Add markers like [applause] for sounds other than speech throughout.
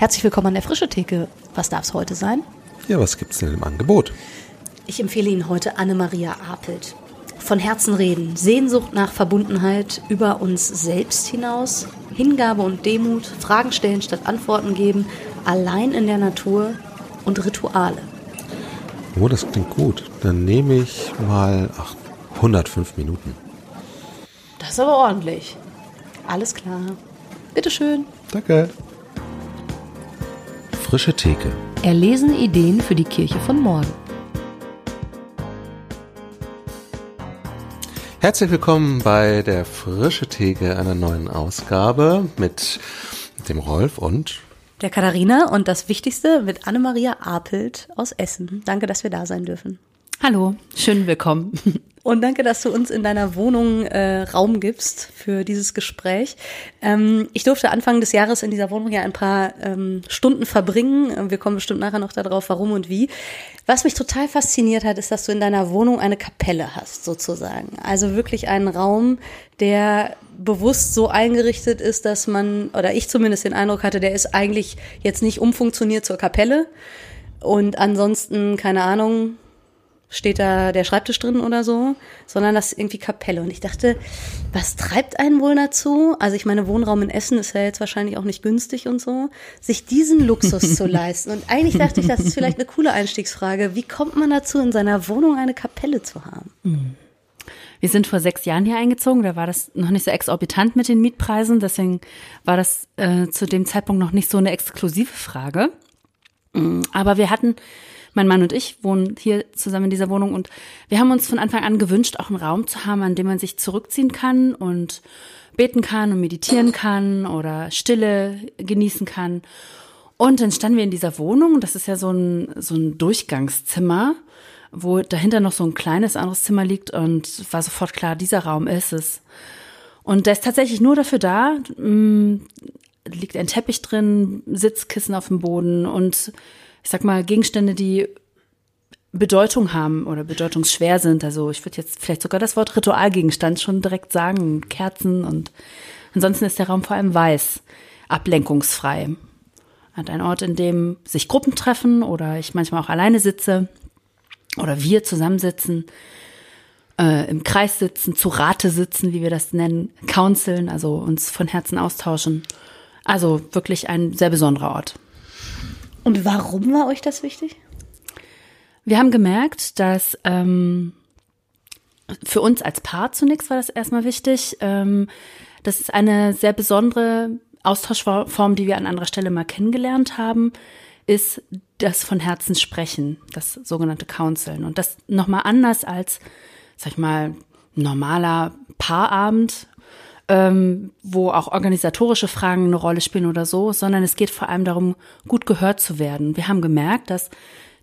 Herzlich willkommen an der Frische Theke. Was darf es heute sein? Ja, was gibt's denn im Angebot? Ich empfehle Ihnen heute Anne-Maria Apelt. Von Herzen reden, Sehnsucht nach Verbundenheit über uns selbst hinaus, Hingabe und Demut, Fragen stellen statt Antworten geben, allein in der Natur und Rituale. Oh, das klingt gut. Dann nehme ich mal ach, 105 Minuten. Das ist aber ordentlich. Alles klar. Bitteschön. Danke. Frische Theke. Erlesen Ideen für die Kirche von morgen. Herzlich willkommen bei der Frische Theke einer neuen Ausgabe mit dem Rolf und der Katharina und das Wichtigste mit Annemaria Apelt aus Essen. Danke, dass wir da sein dürfen. Hallo, schön willkommen. Und danke, dass du uns in deiner Wohnung äh, Raum gibst für dieses Gespräch. Ähm, ich durfte Anfang des Jahres in dieser Wohnung ja ein paar ähm, Stunden verbringen. Wir kommen bestimmt nachher noch darauf, warum und wie. Was mich total fasziniert hat, ist, dass du in deiner Wohnung eine Kapelle hast, sozusagen. Also wirklich einen Raum, der bewusst so eingerichtet ist, dass man, oder ich zumindest den Eindruck hatte, der ist eigentlich jetzt nicht umfunktioniert zur Kapelle. Und ansonsten, keine Ahnung, steht da der Schreibtisch drin oder so, sondern das ist irgendwie Kapelle. Und ich dachte, was treibt einen wohl dazu? Also ich meine, Wohnraum in Essen ist ja jetzt wahrscheinlich auch nicht günstig und so, sich diesen Luxus zu [laughs] leisten. Und eigentlich dachte ich, das ist vielleicht eine coole Einstiegsfrage. Wie kommt man dazu, in seiner Wohnung eine Kapelle zu haben? Wir sind vor sechs Jahren hier eingezogen, da war das noch nicht so exorbitant mit den Mietpreisen, deswegen war das äh, zu dem Zeitpunkt noch nicht so eine exklusive Frage. Aber wir hatten mein Mann und ich wohnen hier zusammen in dieser Wohnung und wir haben uns von Anfang an gewünscht, auch einen Raum zu haben, an dem man sich zurückziehen kann und beten kann und meditieren kann oder Stille genießen kann. Und dann standen wir in dieser Wohnung, das ist ja so ein, so ein Durchgangszimmer, wo dahinter noch so ein kleines anderes Zimmer liegt und war sofort klar, dieser Raum ist es. Und der ist tatsächlich nur dafür da, mm, liegt ein Teppich drin, Sitzkissen auf dem Boden und ich sag mal, Gegenstände, die Bedeutung haben oder bedeutungsschwer sind. Also ich würde jetzt vielleicht sogar das Wort Ritualgegenstand schon direkt sagen. Kerzen und ansonsten ist der Raum vor allem weiß, ablenkungsfrei. Hat ein Ort, in dem sich Gruppen treffen oder ich manchmal auch alleine sitze oder wir zusammensitzen, äh, im Kreis sitzen, zu Rate sitzen, wie wir das nennen, counseln, also uns von Herzen austauschen. Also wirklich ein sehr besonderer Ort. Und warum war euch das wichtig? Wir haben gemerkt, dass ähm, für uns als Paar zunächst war das erstmal wichtig. Ähm, das ist eine sehr besondere Austauschform, die wir an anderer Stelle mal kennengelernt haben, ist das von Herzen sprechen, das sogenannte Counseln. Und das nochmal anders als, sag ich mal, normaler Paarabend, ähm, wo auch organisatorische Fragen eine Rolle spielen oder so, sondern es geht vor allem darum, gut gehört zu werden. Wir haben gemerkt, dass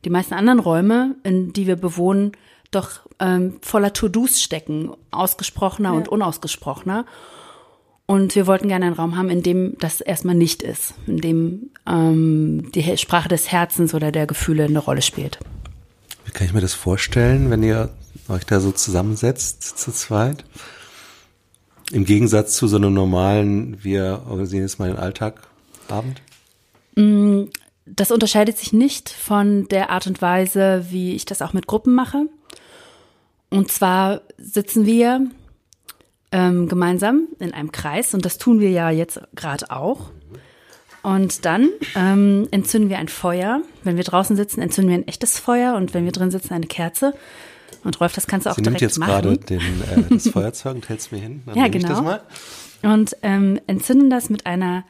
die meisten anderen Räume, in die wir bewohnen, doch ähm, voller To-Dos stecken, ausgesprochener ja. und unausgesprochener. Und wir wollten gerne einen Raum haben, in dem das erstmal nicht ist, in dem ähm, die Sprache des Herzens oder der Gefühle eine Rolle spielt. Wie kann ich mir das vorstellen, wenn ihr euch da so zusammensetzt zu zweit? Im Gegensatz zu so einem normalen, wir organisieren jetzt mal den Alltagabend? Mm, das unterscheidet sich nicht von der Art und Weise, wie ich das auch mit Gruppen mache. Und zwar sitzen wir ähm, gemeinsam in einem Kreis und das tun wir ja jetzt gerade auch. Und dann ähm, entzünden wir ein Feuer. Wenn wir draußen sitzen, entzünden wir ein echtes Feuer und wenn wir drin sitzen, eine Kerze. Und Rolf, das kannst du auch Sie direkt nimmt jetzt gerade den, äh, das [laughs] Feuerzeug und hältst mir hin. Dann ja, genau. Und ähm, entzünden das mit einer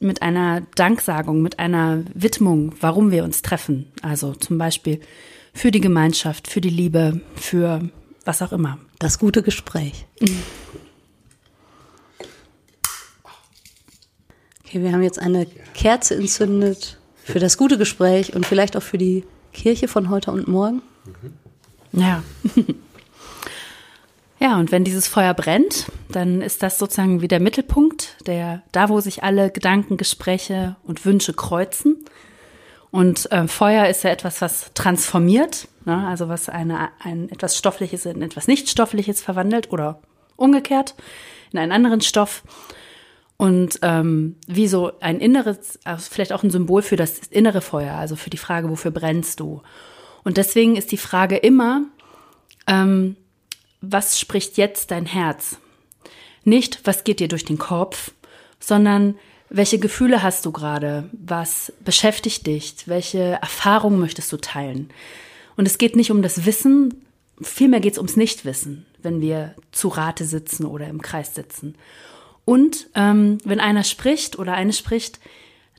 mit einer Danksagung, mit einer Widmung, warum wir uns treffen. Also zum Beispiel für die Gemeinschaft, für die Liebe, für was auch immer. Das gute Gespräch. Okay, wir haben jetzt eine Kerze entzündet für das gute Gespräch und vielleicht auch für die Kirche von heute und morgen. Mhm. Ja. [laughs] Ja, und wenn dieses Feuer brennt, dann ist das sozusagen wie der Mittelpunkt, der da, wo sich alle Gedanken, Gespräche und Wünsche kreuzen. Und äh, Feuer ist ja etwas, was transformiert, ne? also was eine, ein etwas Stoffliches in etwas Nichtstoffliches verwandelt oder umgekehrt in einen anderen Stoff. Und ähm, wie so ein inneres, also vielleicht auch ein Symbol für das innere Feuer, also für die Frage, wofür brennst du? Und deswegen ist die Frage immer, ähm, was spricht jetzt dein Herz? Nicht, was geht dir durch den Kopf, sondern welche Gefühle hast du gerade? Was beschäftigt dich? Welche Erfahrungen möchtest du teilen? Und es geht nicht um das Wissen, vielmehr geht es ums Nichtwissen, wenn wir zu Rate sitzen oder im Kreis sitzen. Und ähm, wenn einer spricht oder eine spricht,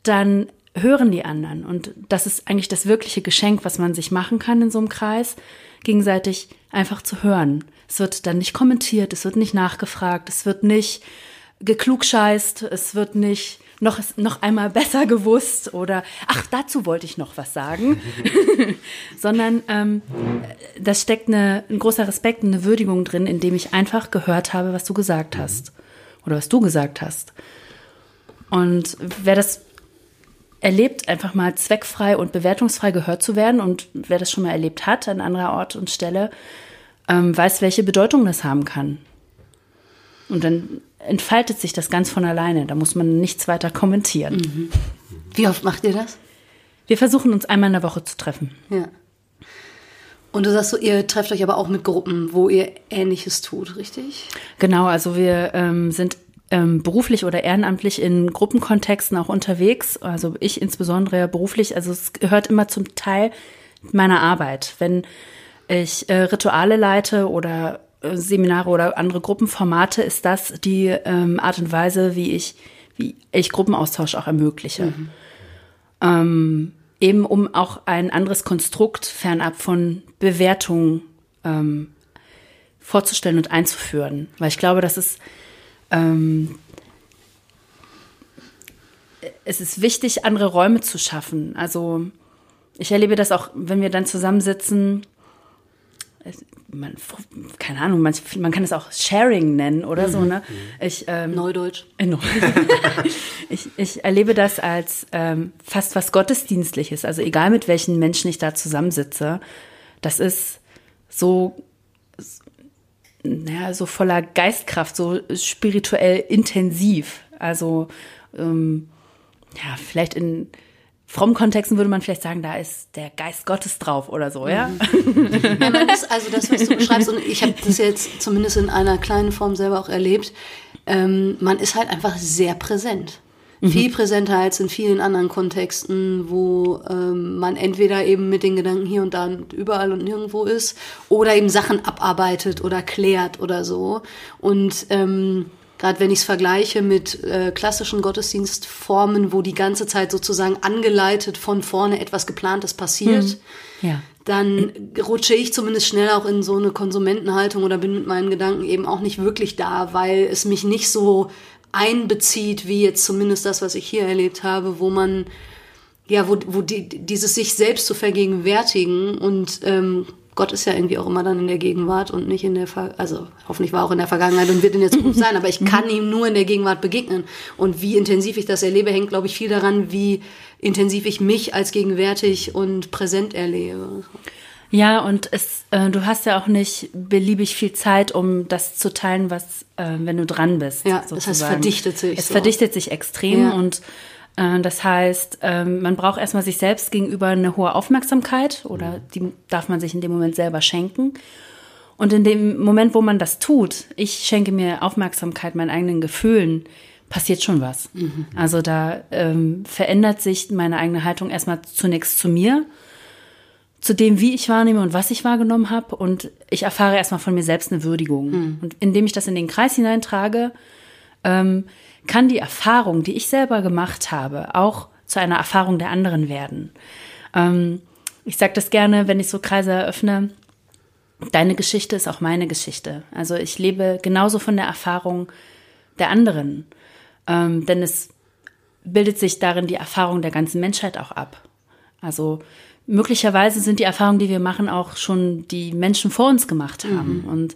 dann hören die anderen. Und das ist eigentlich das wirkliche Geschenk, was man sich machen kann in so einem Kreis, gegenseitig einfach zu hören. Es wird dann nicht kommentiert, es wird nicht nachgefragt, es wird nicht geklugscheißt, es wird nicht noch, noch einmal [laughs] besser gewusst oder ach, dazu wollte ich noch was sagen, [laughs] sondern ähm, da steckt eine, ein großer Respekt, eine Würdigung drin, indem ich einfach gehört habe, was du gesagt hast oder was du gesagt hast. Und wer das erlebt, einfach mal zweckfrei und bewertungsfrei gehört zu werden und wer das schon mal erlebt hat an anderer Ort und Stelle, ähm, weiß, welche Bedeutung das haben kann. Und dann entfaltet sich das ganz von alleine. Da muss man nichts weiter kommentieren. Mhm. Wie oft macht ihr das? Wir versuchen uns einmal in der Woche zu treffen. Ja. Und du sagst so, ihr trefft euch aber auch mit Gruppen, wo ihr Ähnliches tut, richtig? Genau, also wir ähm, sind ähm, beruflich oder ehrenamtlich in Gruppenkontexten auch unterwegs. Also ich insbesondere beruflich. Also es gehört immer zum Teil meiner Arbeit. Wenn ich äh, Rituale leite oder äh, Seminare oder andere Gruppenformate, ist das die ähm, Art und Weise, wie ich, wie ich Gruppenaustausch auch ermögliche. Mhm. Ähm, eben um auch ein anderes Konstrukt fernab von Bewertung ähm, vorzustellen und einzuführen. Weil ich glaube, dass es ähm, es ist wichtig, andere Räume zu schaffen. Also ich erlebe das auch, wenn wir dann zusammensitzen. Man, keine Ahnung, man, man kann es auch Sharing nennen oder mhm. so, ne? Ich, ähm, Neudeutsch. Äh, [laughs] ich, ich erlebe das als ähm, fast was Gottesdienstliches. Also egal mit welchen Menschen ich da zusammensitze, das ist so, naja, so voller Geistkraft, so spirituell intensiv. Also ähm, ja, vielleicht in frommen Kontexten würde man vielleicht sagen, da ist der Geist Gottes drauf oder so, ja? Mhm. ja man also das, was du beschreibst, und ich habe das jetzt zumindest in einer kleinen Form selber auch erlebt, ähm, man ist halt einfach sehr präsent. Mhm. Viel präsenter als in vielen anderen Kontexten, wo ähm, man entweder eben mit den Gedanken hier und da und überall und nirgendwo ist oder eben Sachen abarbeitet oder klärt oder so. Und ähm, gerade wenn ich es vergleiche mit äh, klassischen Gottesdienstformen, wo die ganze Zeit sozusagen angeleitet von vorne etwas Geplantes passiert, mhm. ja. dann rutsche ich zumindest schnell auch in so eine Konsumentenhaltung oder bin mit meinen Gedanken eben auch nicht wirklich da, weil es mich nicht so einbezieht, wie jetzt zumindest das, was ich hier erlebt habe, wo man ja, wo, wo die, dieses sich selbst zu vergegenwärtigen und ähm, Gott ist ja irgendwie auch immer dann in der Gegenwart und nicht in der, Ver also hoffentlich war auch in der Vergangenheit und wird in der [laughs] Zukunft sein, aber ich kann ihm nur in der Gegenwart begegnen. Und wie intensiv ich das erlebe, hängt, glaube ich, viel daran, wie intensiv ich mich als gegenwärtig und präsent erlebe. Ja, und es, äh, du hast ja auch nicht beliebig viel Zeit, um das zu teilen, was, äh, wenn du dran bist. Ja, sozusagen. das heißt, verdichtet sich. Es so. verdichtet sich extrem ja. und äh, das heißt, ähm, man braucht erstmal sich selbst gegenüber eine hohe Aufmerksamkeit oder die darf man sich in dem Moment selber schenken. Und in dem Moment, wo man das tut, ich schenke mir Aufmerksamkeit meinen eigenen Gefühlen, passiert schon was. Mhm. Also da ähm, verändert sich meine eigene Haltung erstmal zunächst zu mir zu dem, wie ich wahrnehme und was ich wahrgenommen habe. Und ich erfahre erstmal von mir selbst eine Würdigung. Mhm. Und indem ich das in den Kreis hineintrage, ähm, kann die Erfahrung, die ich selber gemacht habe, auch zu einer Erfahrung der anderen werden. Ähm, ich sage das gerne, wenn ich so Kreise eröffne. Deine Geschichte ist auch meine Geschichte. Also ich lebe genauso von der Erfahrung der anderen. Ähm, denn es bildet sich darin die Erfahrung der ganzen Menschheit auch ab. Also möglicherweise sind die Erfahrungen, die wir machen, auch schon die Menschen vor uns gemacht haben. Mhm. Und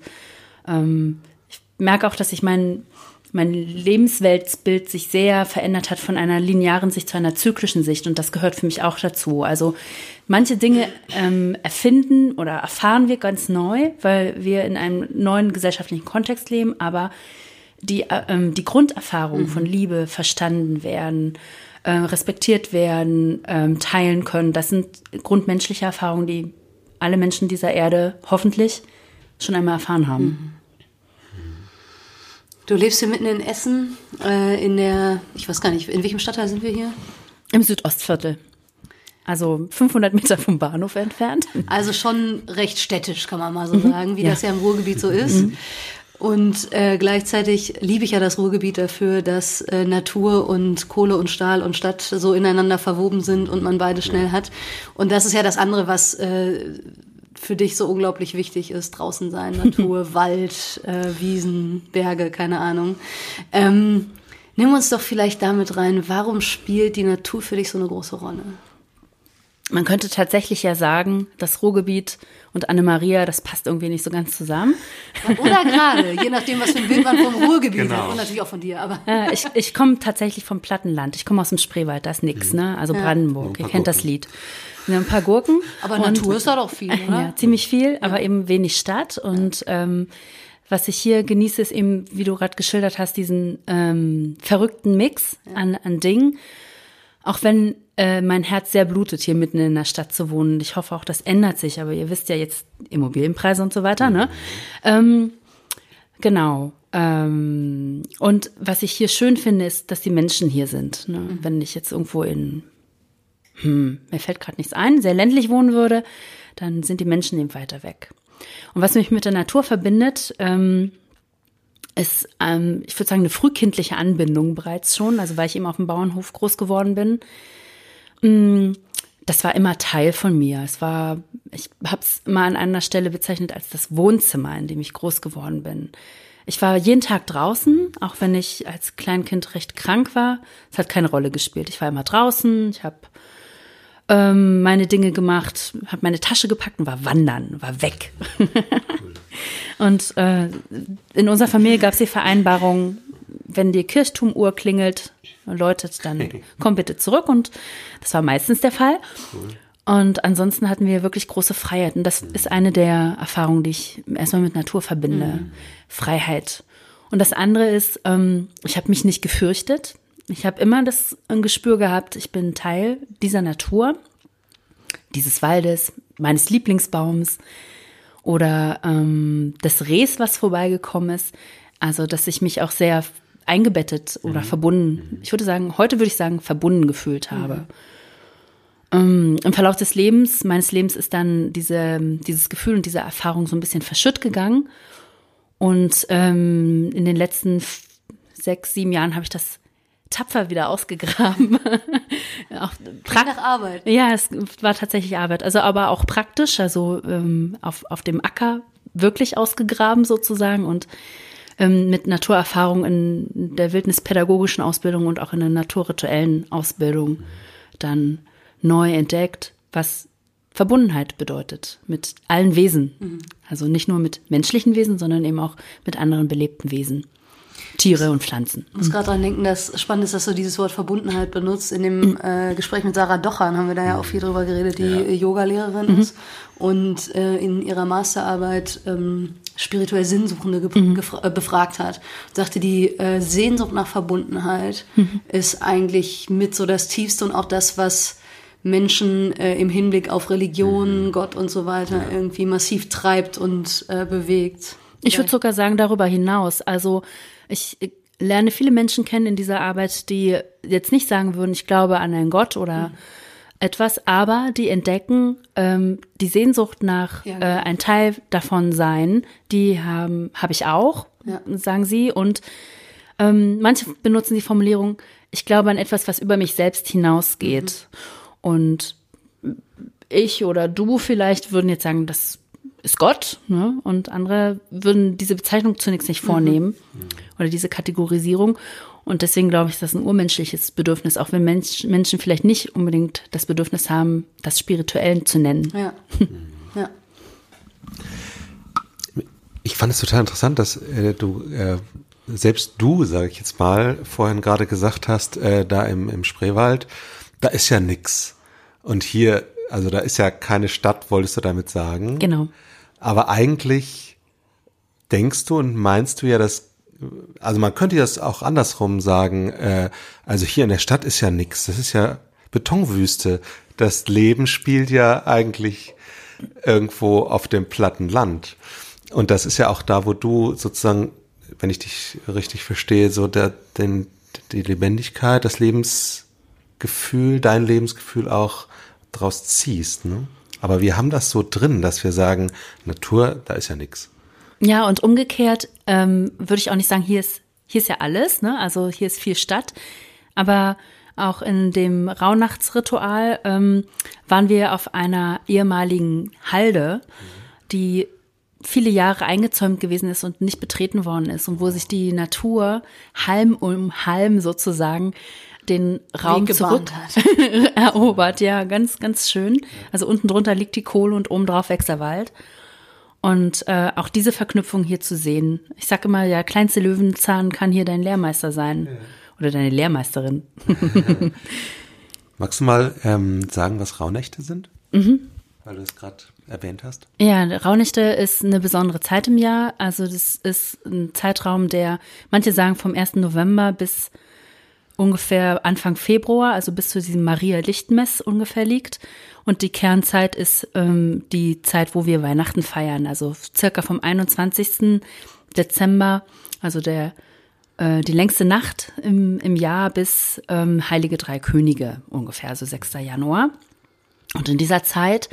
ähm, ich merke auch, dass sich mein, mein Lebensweltbild sich sehr verändert hat von einer linearen Sicht zu einer zyklischen Sicht. Und das gehört für mich auch dazu. Also manche Dinge ähm, erfinden oder erfahren wir ganz neu, weil wir in einem neuen gesellschaftlichen Kontext leben. Aber die, äh, ähm, die Grunderfahrung mhm. von Liebe verstanden werden, äh, respektiert werden, ähm, teilen können. Das sind grundmenschliche Erfahrungen, die alle Menschen dieser Erde hoffentlich schon einmal erfahren haben. Mhm. Du lebst hier mitten in Essen, äh, in der, ich weiß gar nicht, in welchem Stadtteil sind wir hier? Im Südostviertel. Also 500 Meter vom Bahnhof entfernt. Also schon recht städtisch, kann man mal so mhm. sagen, wie ja. das ja im Ruhrgebiet so ist. Mhm. Und äh, gleichzeitig liebe ich ja das Ruhrgebiet dafür, dass äh, Natur und Kohle und Stahl und Stadt so ineinander verwoben sind und man beide schnell hat. Und das ist ja das andere, was äh, für dich so unglaublich wichtig ist. Draußen sein, [laughs] Natur, Wald, äh, Wiesen, Berge, keine Ahnung. Ähm, nimm uns doch vielleicht damit rein, warum spielt die Natur für dich so eine große Rolle? Man könnte tatsächlich ja sagen, das Ruhrgebiet und Anne-Maria, das passt irgendwie nicht so ganz zusammen. [laughs] Oder gerade, je nachdem, was für ein Bild man vom Ruhrgebiet genau. hat. Und natürlich auch von dir. Aber. Ja, ich ich komme tatsächlich vom Plattenland. Ich komme aus dem Spreewald, da ist nix, mhm. ne? Also ja. Brandenburg, ihr kennt das Lied. Wir haben ein paar Gurken. Aber Natur ist da doch viel, oder? Ja, ziemlich viel, aber eben wenig Stadt. Und ähm, was ich hier genieße, ist eben, wie du gerade geschildert hast, diesen ähm, verrückten Mix an, an Dingen. Auch wenn äh, mein Herz sehr blutet, hier mitten in der Stadt zu wohnen. Ich hoffe auch, das ändert sich, aber ihr wisst ja jetzt Immobilienpreise und so weiter, ne? Ähm, genau. Ähm, und was ich hier schön finde, ist, dass die Menschen hier sind. Ne? Mhm. Wenn ich jetzt irgendwo in, hm, mir fällt gerade nichts ein, sehr ländlich wohnen würde, dann sind die Menschen eben weiter weg. Und was mich mit der Natur verbindet, ähm, ist, ähm, ich würde sagen, eine frühkindliche Anbindung bereits schon, also weil ich eben auf dem Bauernhof groß geworden bin. Mm, das war immer Teil von mir. Es war, ich habe es mal an einer Stelle bezeichnet als das Wohnzimmer, in dem ich groß geworden bin. Ich war jeden Tag draußen, auch wenn ich als Kleinkind recht krank war. Es hat keine Rolle gespielt. Ich war immer draußen, ich habe ähm, meine Dinge gemacht, habe meine Tasche gepackt und war wandern, war weg. [laughs] und äh, in unserer Familie gab es die Vereinbarung, wenn die Kirchturmuhr klingelt, läutet, dann [laughs] komm bitte zurück. Und das war meistens der Fall. Und ansonsten hatten wir wirklich große Freiheiten. Das ist eine der Erfahrungen, die ich erstmal mit Natur verbinde. Mhm. Freiheit. Und das andere ist, ähm, ich habe mich nicht gefürchtet. Ich habe immer das ein Gespür gehabt, ich bin Teil dieser Natur, dieses Waldes, meines Lieblingsbaums oder ähm, des Rehs, was vorbeigekommen ist. Also, dass ich mich auch sehr eingebettet oder mhm. verbunden, ich würde sagen, heute würde ich sagen, verbunden gefühlt habe. Mhm. Ähm, Im Verlauf des Lebens, meines Lebens ist dann diese, dieses Gefühl und diese Erfahrung so ein bisschen verschütt gegangen. Und ähm, in den letzten sechs, sieben Jahren habe ich das tapfer wieder ausgegraben. [laughs] auch nach Arbeit. Ja, es war tatsächlich Arbeit. Also aber auch praktisch, also ähm, auf, auf dem Acker wirklich ausgegraben sozusagen und ähm, mit Naturerfahrung in der wildnispädagogischen Ausbildung und auch in der naturrituellen Ausbildung dann neu entdeckt, was Verbundenheit bedeutet mit allen Wesen. Mhm. Also nicht nur mit menschlichen Wesen, sondern eben auch mit anderen belebten Wesen. Tiere und Pflanzen. Ich muss gerade dran denken, dass spannend ist, dass du dieses Wort Verbundenheit benutzt. In dem mhm. äh, Gespräch mit Sarah Dochan haben wir da ja auch viel drüber geredet, die ja. Yoga-Lehrerin mhm. ist und äh, in ihrer Masterarbeit ähm, spirituell Sinnsuchende mhm. äh, befragt hat. Und sagte, die äh, Sehnsucht nach Verbundenheit mhm. ist eigentlich mit so das Tiefste und auch das, was Menschen äh, im Hinblick auf Religion, mhm. Gott und so weiter ja. irgendwie massiv treibt und äh, bewegt. Ich würde sogar sagen, darüber hinaus. Also ich lerne viele Menschen kennen in dieser Arbeit, die jetzt nicht sagen würden, ich glaube an einen Gott oder mhm. etwas, aber die entdecken ähm, die Sehnsucht nach ja. äh, ein Teil davon sein, die haben habe ich auch, ja. sagen sie. Und ähm, manche benutzen die Formulierung, ich glaube an etwas, was über mich selbst hinausgeht. Mhm. Und ich oder du vielleicht würden jetzt sagen, das ist Gott, ne? und andere würden diese Bezeichnung zunächst nicht vornehmen mhm. oder diese Kategorisierung. Und deswegen glaube ich, ist das ein urmenschliches Bedürfnis, auch wenn Mensch, Menschen vielleicht nicht unbedingt das Bedürfnis haben, das spirituell zu nennen. Ja. [laughs] ja. Ich fand es total interessant, dass äh, du äh, selbst du, sage ich jetzt mal, vorhin gerade gesagt hast, äh, da im, im Spreewald, da ist ja nix. Und hier, also da ist ja keine Stadt, wolltest du damit sagen. Genau. Aber eigentlich denkst du und meinst du ja, dass also man könnte das auch andersrum sagen, äh, also hier in der Stadt ist ja nix, das ist ja Betonwüste. Das Leben spielt ja eigentlich irgendwo auf dem platten Land. Und das ist ja auch da, wo du sozusagen, wenn ich dich richtig verstehe, so der, den, die Lebendigkeit, das Lebensgefühl, dein Lebensgefühl auch draus ziehst. Ne? Aber wir haben das so drin, dass wir sagen, Natur, da ist ja nix. Ja, und umgekehrt ähm, würde ich auch nicht sagen, hier ist, hier ist ja alles, ne? Also hier ist viel Stadt. Aber auch in dem Rauhnachtsritual ähm, waren wir auf einer ehemaligen Halde, die viele Jahre eingezäumt gewesen ist und nicht betreten worden ist und wo sich die Natur Halm um Halm sozusagen den Raum zurück [laughs] erobert. Ja, ganz, ganz schön. Also unten drunter liegt die Kohle und oben drauf wächst der Wald. Und äh, auch diese Verknüpfung hier zu sehen. Ich sage immer, der kleinste Löwenzahn kann hier dein Lehrmeister sein. Ja. Oder deine Lehrmeisterin. [laughs] Magst du mal ähm, sagen, was Rauhnächte sind? Mhm. Weil du es gerade erwähnt hast. Ja, Rauhnächte ist eine besondere Zeit im Jahr. Also das ist ein Zeitraum, der, manche sagen vom 1. November bis ungefähr Anfang Februar, also bis zu diesem Maria-Lichtmess ungefähr liegt. Und die Kernzeit ist ähm, die Zeit, wo wir Weihnachten feiern, also circa vom 21. Dezember, also der äh, die längste Nacht im, im Jahr bis ähm, Heilige Drei Könige ungefähr, also 6. Januar. Und in dieser Zeit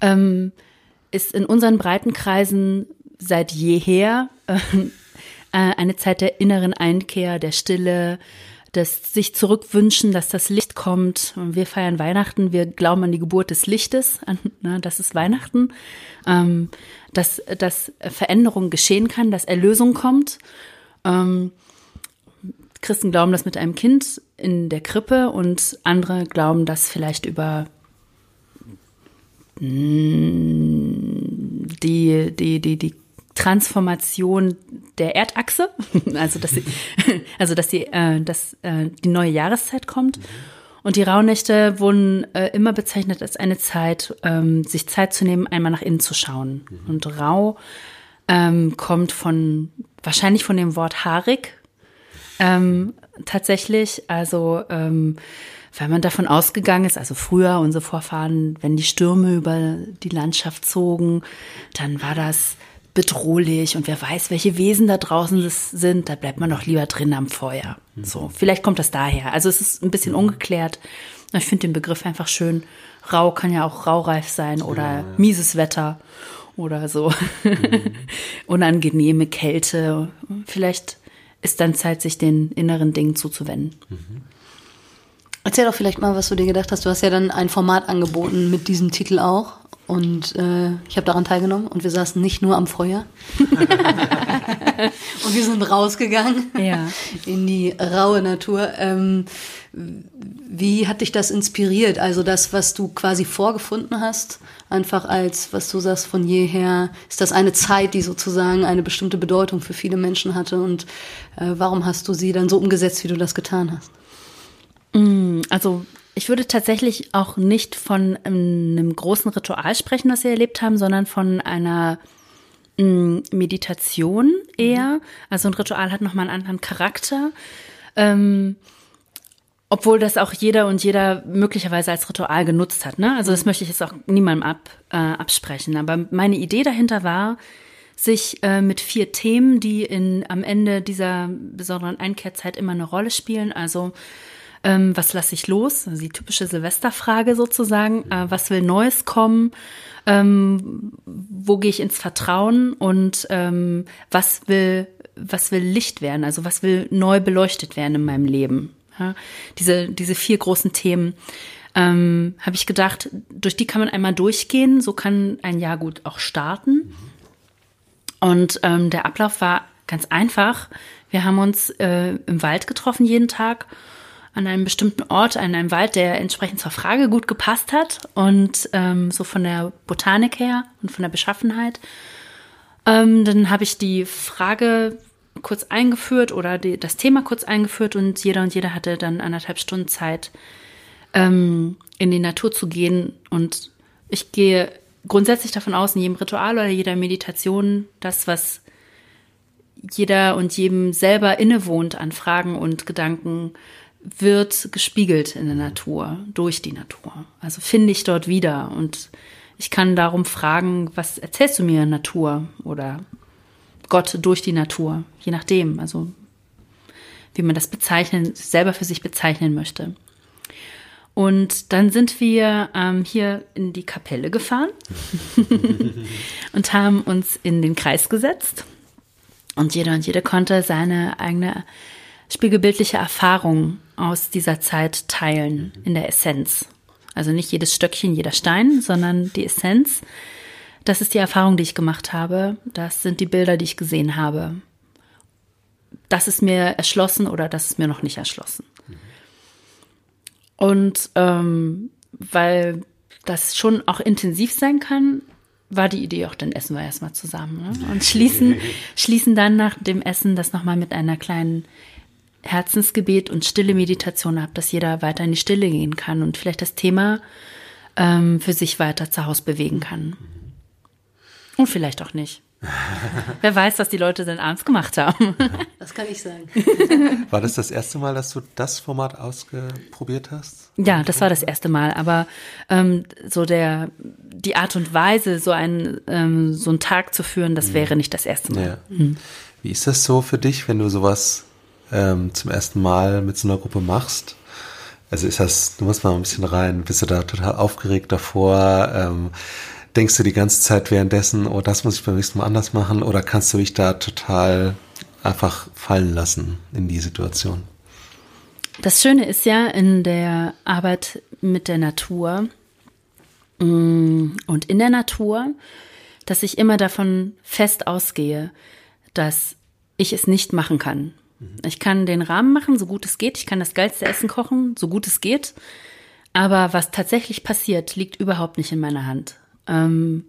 ähm, ist in unseren Breitenkreisen seit jeher äh, [laughs] eine Zeit der inneren Einkehr, der Stille, das sich zurückwünschen, dass das Licht kommt. Wir feiern Weihnachten, wir glauben an die Geburt des Lichtes, an, na, das ist Weihnachten, ähm, dass, dass Veränderung geschehen kann, dass Erlösung kommt. Ähm, Christen glauben das mit einem Kind in der Krippe und andere glauben das vielleicht über mm, die, die, die, die Transformation der Erdachse, [laughs] also dass, sie, [laughs] also dass, die, äh, dass äh, die neue Jahreszeit kommt. Und die Rauhnächte wurden äh, immer bezeichnet als eine Zeit, ähm, sich Zeit zu nehmen, einmal nach innen zu schauen. Mhm. Und Rau ähm, kommt von, wahrscheinlich von dem Wort haarig, ähm, tatsächlich. Also, ähm, weil man davon ausgegangen ist, also früher unsere Vorfahren, wenn die Stürme über die Landschaft zogen, dann war das bedrohlich und wer weiß, welche Wesen da draußen sind, da bleibt man doch lieber drin am Feuer. Mhm. So, vielleicht kommt das daher. Also es ist ein bisschen mhm. ungeklärt. Ich finde den Begriff einfach schön. Rau kann ja auch raureif sein oder ja, ja. mieses Wetter oder so. Mhm. [laughs] Unangenehme Kälte. Vielleicht ist dann Zeit, sich den inneren Dingen zuzuwenden. Mhm. Erzähl doch vielleicht mal, was du dir gedacht hast. Du hast ja dann ein Format angeboten mit diesem Titel auch. Und äh, ich habe daran teilgenommen und wir saßen nicht nur am Feuer. [laughs] und wir sind rausgegangen ja. in die raue Natur. Ähm, wie hat dich das inspiriert? Also das, was du quasi vorgefunden hast, einfach als, was du sagst, von jeher, ist das eine Zeit, die sozusagen eine bestimmte Bedeutung für viele Menschen hatte? Und äh, warum hast du sie dann so umgesetzt, wie du das getan hast? Mm, also ich würde tatsächlich auch nicht von einem großen Ritual sprechen, das wir erlebt haben, sondern von einer mm, Meditation eher. Also ein Ritual hat nochmal einen anderen Charakter. Ähm, obwohl das auch jeder und jeder möglicherweise als Ritual genutzt hat. Ne? Also das möchte ich jetzt auch niemandem ab, äh, absprechen. Aber meine Idee dahinter war, sich äh, mit vier Themen, die in, am Ende dieser besonderen Einkehrzeit immer eine Rolle spielen, also ähm, was lasse ich los? Also die typische Silvesterfrage sozusagen. Äh, was will Neues kommen? Ähm, wo gehe ich ins Vertrauen? Und ähm, was will, was will Licht werden? Also was will neu beleuchtet werden in meinem Leben? Ja, diese, diese vier großen Themen. Ähm, habe ich gedacht, durch die kann man einmal durchgehen, so kann ein Jahr gut auch starten. Und ähm, der Ablauf war ganz einfach. Wir haben uns äh, im Wald getroffen jeden Tag an einem bestimmten Ort, an einem Wald, der entsprechend zur Frage gut gepasst hat und ähm, so von der Botanik her und von der Beschaffenheit. Ähm, dann habe ich die Frage kurz eingeführt oder die, das Thema kurz eingeführt und jeder und jeder hatte dann anderthalb Stunden Zeit, ähm, in die Natur zu gehen. Und ich gehe grundsätzlich davon aus, in jedem Ritual oder jeder Meditation, das, was jeder und jedem selber innewohnt an Fragen und Gedanken, wird gespiegelt in der Natur, durch die Natur. Also finde ich dort wieder und ich kann darum fragen, was erzählst du mir Natur oder Gott durch die Natur, je nachdem, also wie man das bezeichnen, selber für sich bezeichnen möchte. Und dann sind wir ähm, hier in die Kapelle gefahren [laughs] und haben uns in den Kreis gesetzt. Und jeder und jede konnte seine eigene spiegelbildliche Erfahrung aus dieser Zeit teilen in der Essenz. Also nicht jedes Stöckchen, jeder Stein, sondern die Essenz. Das ist die Erfahrung, die ich gemacht habe. Das sind die Bilder, die ich gesehen habe. Das ist mir erschlossen oder das ist mir noch nicht erschlossen. Und ähm, weil das schon auch intensiv sein kann, war die Idee auch, dann essen wir erstmal zusammen. Ne? Und schließen, [laughs] schließen dann nach dem Essen das nochmal mit einer kleinen Herzensgebet und stille Meditation ab, dass jeder weiter in die Stille gehen kann und vielleicht das Thema ähm, für sich weiter zu Hause bewegen kann. Und vielleicht auch nicht. [laughs] Wer weiß, was die Leute denn abends gemacht haben. [laughs] Das kann ich sagen. [laughs] War das das erste Mal, dass du das Format ausprobiert hast? Ja, das war das erste Mal. Aber ähm, so der die Art und Weise, so einen ähm, so einen Tag zu führen, das wäre nicht das erste Mal. Ja. Mhm. Wie ist das so für dich, wenn du sowas ähm, zum ersten Mal mit so einer Gruppe machst. Also ist das, du musst mal ein bisschen rein, bist du da total aufgeregt davor? Ähm, denkst du die ganze Zeit währenddessen, oh, das muss ich beim nächsten Mal anders machen? Oder kannst du dich da total einfach fallen lassen in die Situation? Das Schöne ist ja in der Arbeit mit der Natur mm, und in der Natur, dass ich immer davon fest ausgehe, dass ich es nicht machen kann. Ich kann den Rahmen machen, so gut es geht. Ich kann das geilste Essen kochen, so gut es geht. Aber was tatsächlich passiert, liegt überhaupt nicht in meiner Hand. Ähm,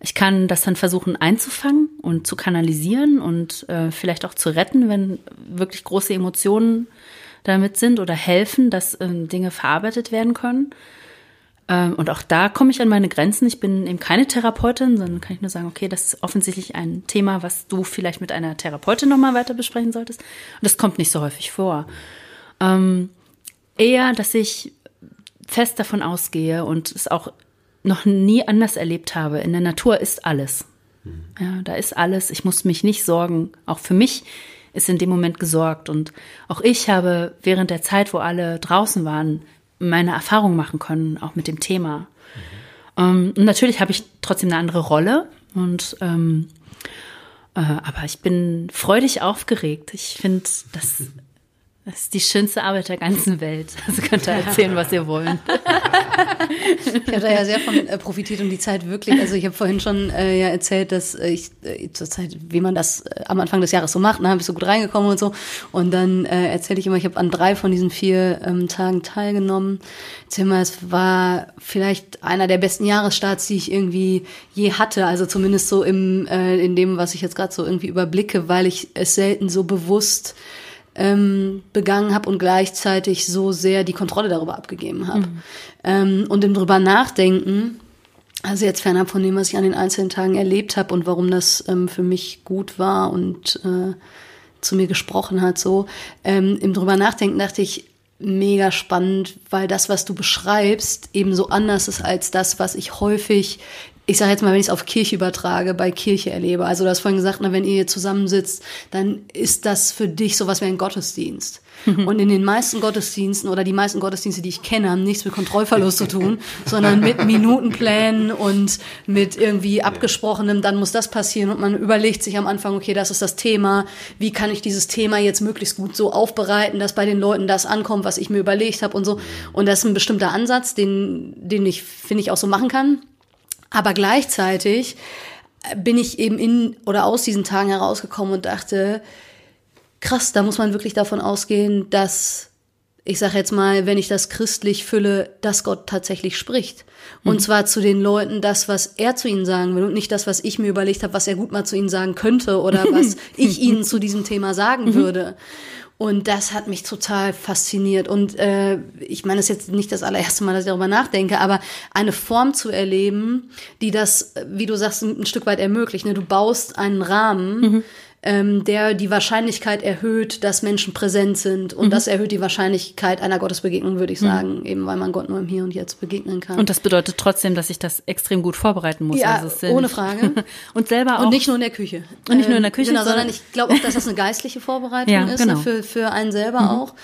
ich kann das dann versuchen einzufangen und zu kanalisieren und äh, vielleicht auch zu retten, wenn wirklich große Emotionen damit sind oder helfen, dass äh, Dinge verarbeitet werden können. Ähm, und auch da komme ich an meine Grenzen. Ich bin eben keine Therapeutin, sondern kann ich nur sagen, okay, das ist offensichtlich ein Thema, was du vielleicht mit einer Therapeutin nochmal weiter besprechen solltest. Und das kommt nicht so häufig vor. Ähm, eher, dass ich fest davon ausgehe und es auch noch nie anders erlebt habe. In der Natur ist alles. Ja, da ist alles. Ich muss mich nicht sorgen. Auch für mich ist in dem Moment gesorgt. Und auch ich habe während der Zeit, wo alle draußen waren, meine Erfahrung machen können, auch mit dem Thema. Mhm. Und natürlich habe ich trotzdem eine andere Rolle und ähm, äh, aber ich bin freudig aufgeregt. Ich finde, das das ist die schönste Arbeit der ganzen Welt. Also könnt ihr [laughs] erzählen, was ihr wollt. ich habe da ja sehr von äh, profitiert und die Zeit wirklich. Also ich habe vorhin schon äh, ja erzählt, dass äh, ich äh, zur Zeit, wie man das äh, am Anfang des Jahres so macht, da habe ich so gut reingekommen und so. Und dann äh, erzähle ich immer, ich habe an drei von diesen vier ähm, Tagen teilgenommen. Erzähl mal, es war vielleicht einer der besten Jahresstarts, die ich irgendwie je hatte. Also zumindest so im äh, in dem, was ich jetzt gerade so irgendwie überblicke, weil ich es selten so bewusst ähm, begangen habe und gleichzeitig so sehr die Kontrolle darüber abgegeben habe. Mhm. Ähm, und im drüber nachdenken, also jetzt fernab von dem, was ich an den einzelnen Tagen erlebt habe und warum das ähm, für mich gut war und äh, zu mir gesprochen hat, so ähm, im drüber nachdenken dachte ich, mega spannend, weil das, was du beschreibst, eben so anders ist als das, was ich häufig ich sage jetzt mal, wenn ich es auf Kirche übertrage, bei Kirche erlebe. Also du hast vorhin gesagt, na, wenn ihr zusammensitzt, dann ist das für dich sowas wie ein Gottesdienst. Und in den meisten Gottesdiensten oder die meisten Gottesdienste, die ich kenne, haben nichts mit Kontrollverlust zu tun, [laughs] sondern mit Minutenplänen und mit irgendwie abgesprochenem, dann muss das passieren und man überlegt sich am Anfang, okay, das ist das Thema, wie kann ich dieses Thema jetzt möglichst gut so aufbereiten, dass bei den Leuten das ankommt, was ich mir überlegt habe und so. Und das ist ein bestimmter Ansatz, den, den ich, finde ich, auch so machen kann. Aber gleichzeitig bin ich eben in oder aus diesen Tagen herausgekommen und dachte, krass, da muss man wirklich davon ausgehen, dass ich sage jetzt mal, wenn ich das christlich fülle, dass Gott tatsächlich spricht. Und mhm. zwar zu den Leuten das, was er zu ihnen sagen will und nicht das, was ich mir überlegt habe, was er gut mal zu ihnen sagen könnte oder [laughs] was ich ihnen zu diesem Thema sagen mhm. würde. Und das hat mich total fasziniert. Und äh, ich meine, es ist jetzt nicht das allererste Mal, dass ich darüber nachdenke, aber eine Form zu erleben, die das, wie du sagst, ein Stück weit ermöglicht. Ne? Du baust einen Rahmen, mhm. Ähm, der die Wahrscheinlichkeit erhöht, dass Menschen präsent sind. Und mhm. das erhöht die Wahrscheinlichkeit einer Gottesbegegnung, würde ich mhm. sagen, mhm. eben weil man Gott nur im Hier und Jetzt begegnen kann. Und das bedeutet trotzdem, dass ich das extrem gut vorbereiten muss. Ja, also ohne Frage. [laughs] und selber auch. Und nicht nur in der Küche. Und nicht nur in der Küche. Genau, sondern, ich glaube auch, dass das eine geistliche Vorbereitung ja, ist, ne, genau. für, für einen selber mhm. auch.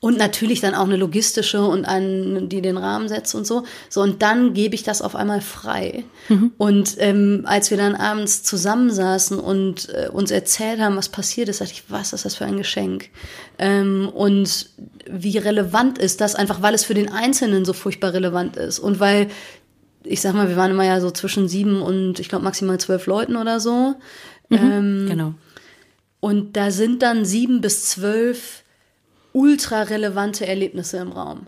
Und natürlich dann auch eine logistische und einen, die den Rahmen setzt und so. So, und dann gebe ich das auf einmal frei. Mhm. Und ähm, als wir dann abends zusammensaßen und äh, uns erzählt haben, was passiert ist, dachte ich, was ist das für ein Geschenk? Ähm, und wie relevant ist das einfach, weil es für den Einzelnen so furchtbar relevant ist. Und weil, ich sag mal, wir waren immer ja so zwischen sieben und ich glaube maximal zwölf Leuten oder so. Mhm, ähm, genau. Und da sind dann sieben bis zwölf ultra relevante Erlebnisse im Raum.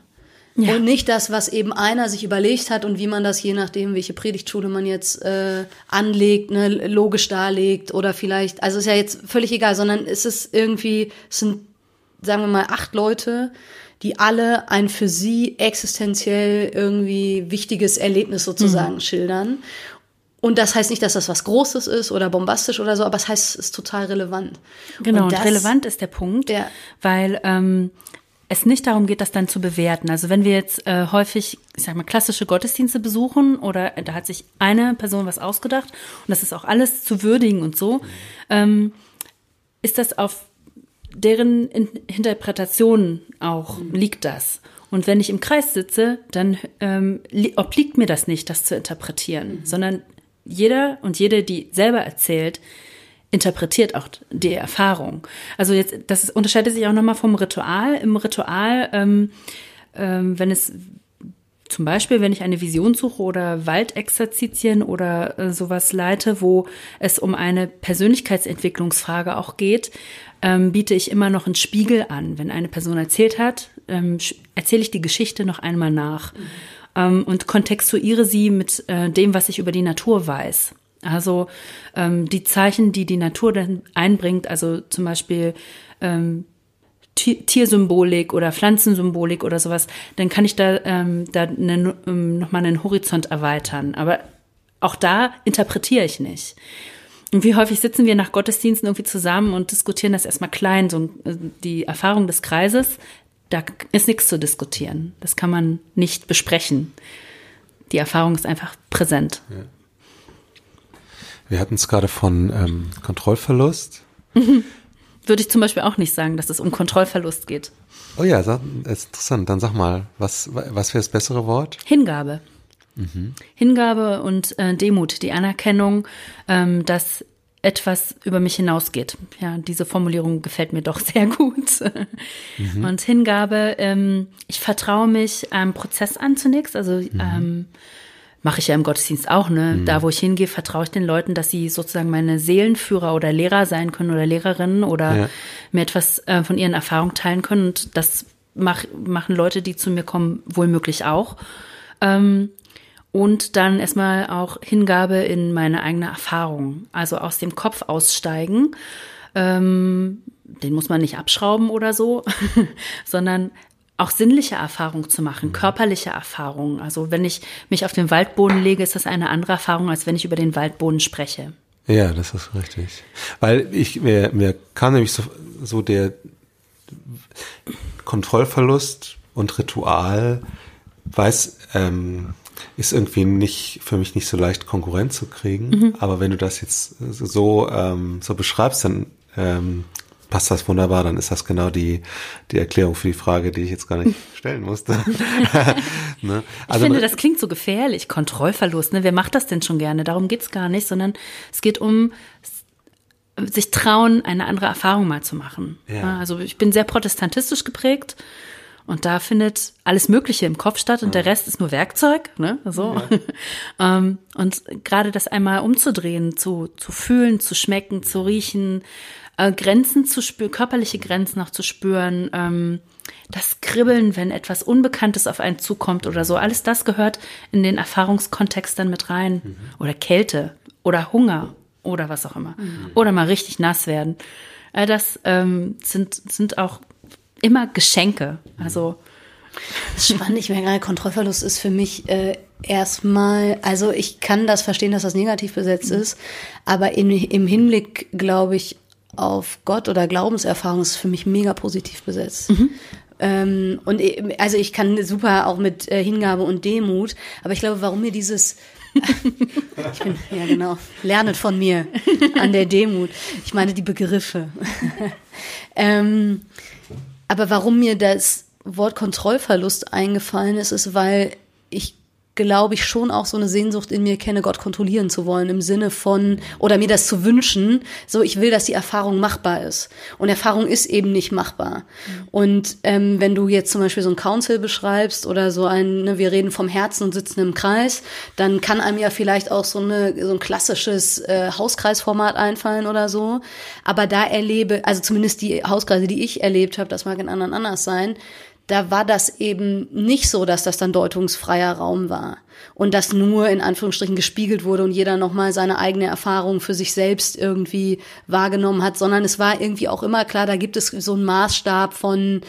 Ja. Und nicht das, was eben einer sich überlegt hat und wie man das, je nachdem, welche Predigtschule man jetzt äh, anlegt, ne, logisch darlegt oder vielleicht, also ist ja jetzt völlig egal, sondern es ist irgendwie, es sind, sagen wir mal, acht Leute, die alle ein für sie existenziell irgendwie wichtiges Erlebnis sozusagen mhm. schildern. Und das heißt nicht, dass das was Großes ist oder bombastisch oder so, aber es heißt, es ist total relevant. Genau, und, das, und relevant ist der Punkt, ja. weil ähm, es nicht darum geht, das dann zu bewerten. Also wenn wir jetzt äh, häufig, ich sag mal, klassische Gottesdienste besuchen oder da hat sich eine Person was ausgedacht und das ist auch alles zu würdigen und so, ähm, ist das auf deren In Interpretation auch liegt das. Und wenn ich im Kreis sitze, dann ähm, obliegt mir das nicht, das zu interpretieren, mhm. sondern jeder und jede, die selber erzählt, interpretiert auch die Erfahrung. Also jetzt, das unterscheidet sich auch nochmal vom Ritual. Im Ritual, ähm, ähm, wenn es zum Beispiel, wenn ich eine Vision suche oder Waldexerzitien oder äh, sowas leite, wo es um eine Persönlichkeitsentwicklungsfrage auch geht, ähm, biete ich immer noch einen Spiegel an. Wenn eine Person erzählt hat, ähm, erzähle ich die Geschichte noch einmal nach. Mhm ähm, und kontextuiere sie mit äh, dem, was ich über die Natur weiß. Also ähm, die Zeichen, die die Natur dann einbringt, also zum Beispiel ähm, Tiersymbolik oder Pflanzensymbolik oder sowas, dann kann ich da, ähm, da ne, ähm, nochmal einen Horizont erweitern. Aber auch da interpretiere ich nicht. Und wie häufig sitzen wir nach Gottesdiensten irgendwie zusammen und diskutieren das erstmal klein, so äh, die Erfahrung des Kreises, da ist nichts zu diskutieren. Das kann man nicht besprechen. Die Erfahrung ist einfach präsent. Ja. Wir hatten es gerade von ähm, Kontrollverlust. Würde ich zum Beispiel auch nicht sagen, dass es um Kontrollverlust geht. Oh ja, das ist interessant. Dann sag mal, was, was wäre das bessere Wort? Hingabe. Mhm. Hingabe und äh, Demut, die Anerkennung, ähm, dass etwas über mich hinausgeht. Ja, diese Formulierung gefällt mir doch [laughs] sehr gut. Mhm. Und Hingabe, ähm, ich vertraue mich einem Prozess an zunächst. Also mhm. ähm, mache ich ja im Gottesdienst auch. Ne? Mhm. Da, wo ich hingehe, vertraue ich den Leuten, dass sie sozusagen meine Seelenführer oder Lehrer sein können oder Lehrerinnen oder ja. mir etwas äh, von ihren Erfahrungen teilen können. Und das mach, machen Leute, die zu mir kommen, wohl möglich auch. Ähm, und dann erstmal auch Hingabe in meine eigene Erfahrung, also aus dem Kopf aussteigen. Ähm, den muss man nicht abschrauben oder so, [laughs] sondern auch sinnliche Erfahrung zu machen, körperliche Erfahrung. Also wenn ich mich auf den Waldboden lege, ist das eine andere Erfahrung, als wenn ich über den Waldboden spreche. Ja, das ist richtig. Weil ich, mir, mir kam nämlich so, so der Kontrollverlust und Ritual, weiß, ähm, ist irgendwie nicht für mich nicht so leicht Konkurrent zu kriegen. Mhm. Aber wenn du das jetzt so ähm, so beschreibst, dann ähm, passt das wunderbar. Dann ist das genau die die Erklärung für die Frage, die ich jetzt gar nicht [laughs] stellen musste. [laughs] ne? also, ich finde, das klingt so gefährlich. Kontrollverlust. Ne? Wer macht das denn schon gerne? Darum geht's gar nicht, sondern es geht um sich trauen, eine andere Erfahrung mal zu machen. Ja. Also ich bin sehr protestantistisch geprägt. Und da findet alles Mögliche im Kopf statt und der Rest ist nur Werkzeug, ne? So. Ja. [laughs] Ähm, und gerade das einmal umzudrehen, zu, zu fühlen, zu schmecken, zu riechen, äh, Grenzen zu spüren, körperliche Grenzen auch zu spüren, ähm, das Kribbeln, wenn etwas Unbekanntes auf einen zukommt oder so, alles das gehört in den Erfahrungskontext dann mit rein. Mhm. Oder Kälte oder Hunger oder was auch immer. Mhm. Oder mal richtig nass werden. All das ähm, sind, sind auch immer Geschenke. Also spannend. Ich merke gerade, Kontrollverlust ist für mich äh, erstmal, also ich kann das verstehen, dass das negativ besetzt ist, aber in, im Hinblick, glaube ich, auf Gott oder Glaubenserfahrung ist für mich mega positiv besetzt. Mhm. Ähm, und e, also ich kann super auch mit äh, Hingabe und Demut, aber ich glaube, warum mir dieses [laughs] ich bin, ja genau, lernet von mir an der Demut. Ich meine die Begriffe. [laughs] ähm, aber warum mir das Wort Kontrollverlust eingefallen ist, ist, weil ich glaube ich, schon auch so eine Sehnsucht in mir kenne, Gott kontrollieren zu wollen, im Sinne von, oder mir das zu wünschen, so ich will, dass die Erfahrung machbar ist. Und Erfahrung ist eben nicht machbar. Mhm. Und ähm, wenn du jetzt zum Beispiel so ein Council beschreibst oder so ein, ne, wir reden vom Herzen und sitzen im Kreis, dann kann einem ja vielleicht auch so, eine, so ein klassisches äh, Hauskreisformat einfallen oder so. Aber da erlebe, also zumindest die Hauskreise, die ich erlebt habe, das mag in anderen anders sein, da war das eben nicht so, dass das dann deutungsfreier Raum war. Und das nur in Anführungsstrichen gespiegelt wurde und jeder nochmal seine eigene Erfahrung für sich selbst irgendwie wahrgenommen hat, sondern es war irgendwie auch immer klar, da gibt es so einen Maßstab von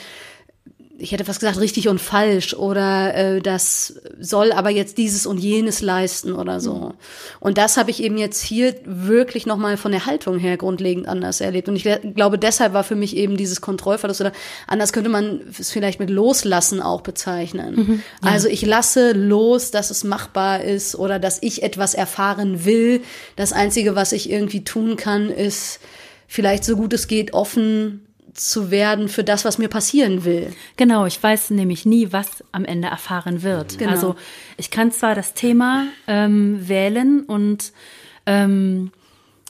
ich hätte fast gesagt, richtig und falsch oder äh, das soll aber jetzt dieses und jenes leisten oder so. Mhm. Und das habe ich eben jetzt hier wirklich nochmal von der Haltung her grundlegend anders erlebt. Und ich glaube, deshalb war für mich eben dieses Kontrollverlust oder anders könnte man es vielleicht mit Loslassen auch bezeichnen. Mhm, ja. Also ich lasse los, dass es machbar ist oder dass ich etwas erfahren will. Das Einzige, was ich irgendwie tun kann, ist vielleicht so gut es geht offen zu werden für das, was mir passieren will. Genau, ich weiß nämlich nie, was am Ende erfahren wird. Genau. Also ich kann zwar das Thema ähm, wählen und ähm,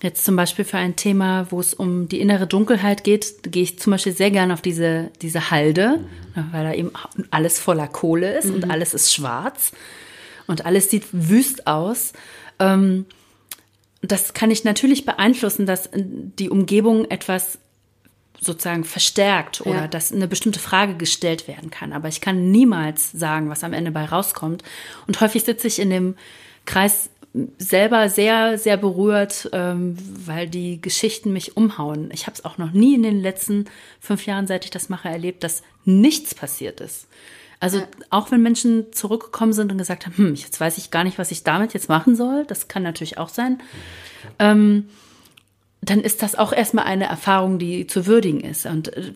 jetzt zum Beispiel für ein Thema, wo es um die innere Dunkelheit geht, gehe ich zum Beispiel sehr gerne auf diese, diese Halde, mhm. weil da eben alles voller Kohle ist mhm. und alles ist schwarz und alles sieht wüst aus. Ähm, das kann ich natürlich beeinflussen, dass die Umgebung etwas sozusagen verstärkt oder ja. dass eine bestimmte Frage gestellt werden kann. Aber ich kann niemals sagen, was am Ende bei rauskommt. Und häufig sitze ich in dem Kreis selber sehr, sehr berührt, ähm, weil die Geschichten mich umhauen. Ich habe es auch noch nie in den letzten fünf Jahren, seit ich das mache, erlebt, dass nichts passiert ist. Also ja. auch wenn Menschen zurückgekommen sind und gesagt haben, hm, jetzt weiß ich gar nicht, was ich damit jetzt machen soll, das kann natürlich auch sein. Ähm, dann ist das auch erstmal eine Erfahrung, die zu würdigen ist. Und äh,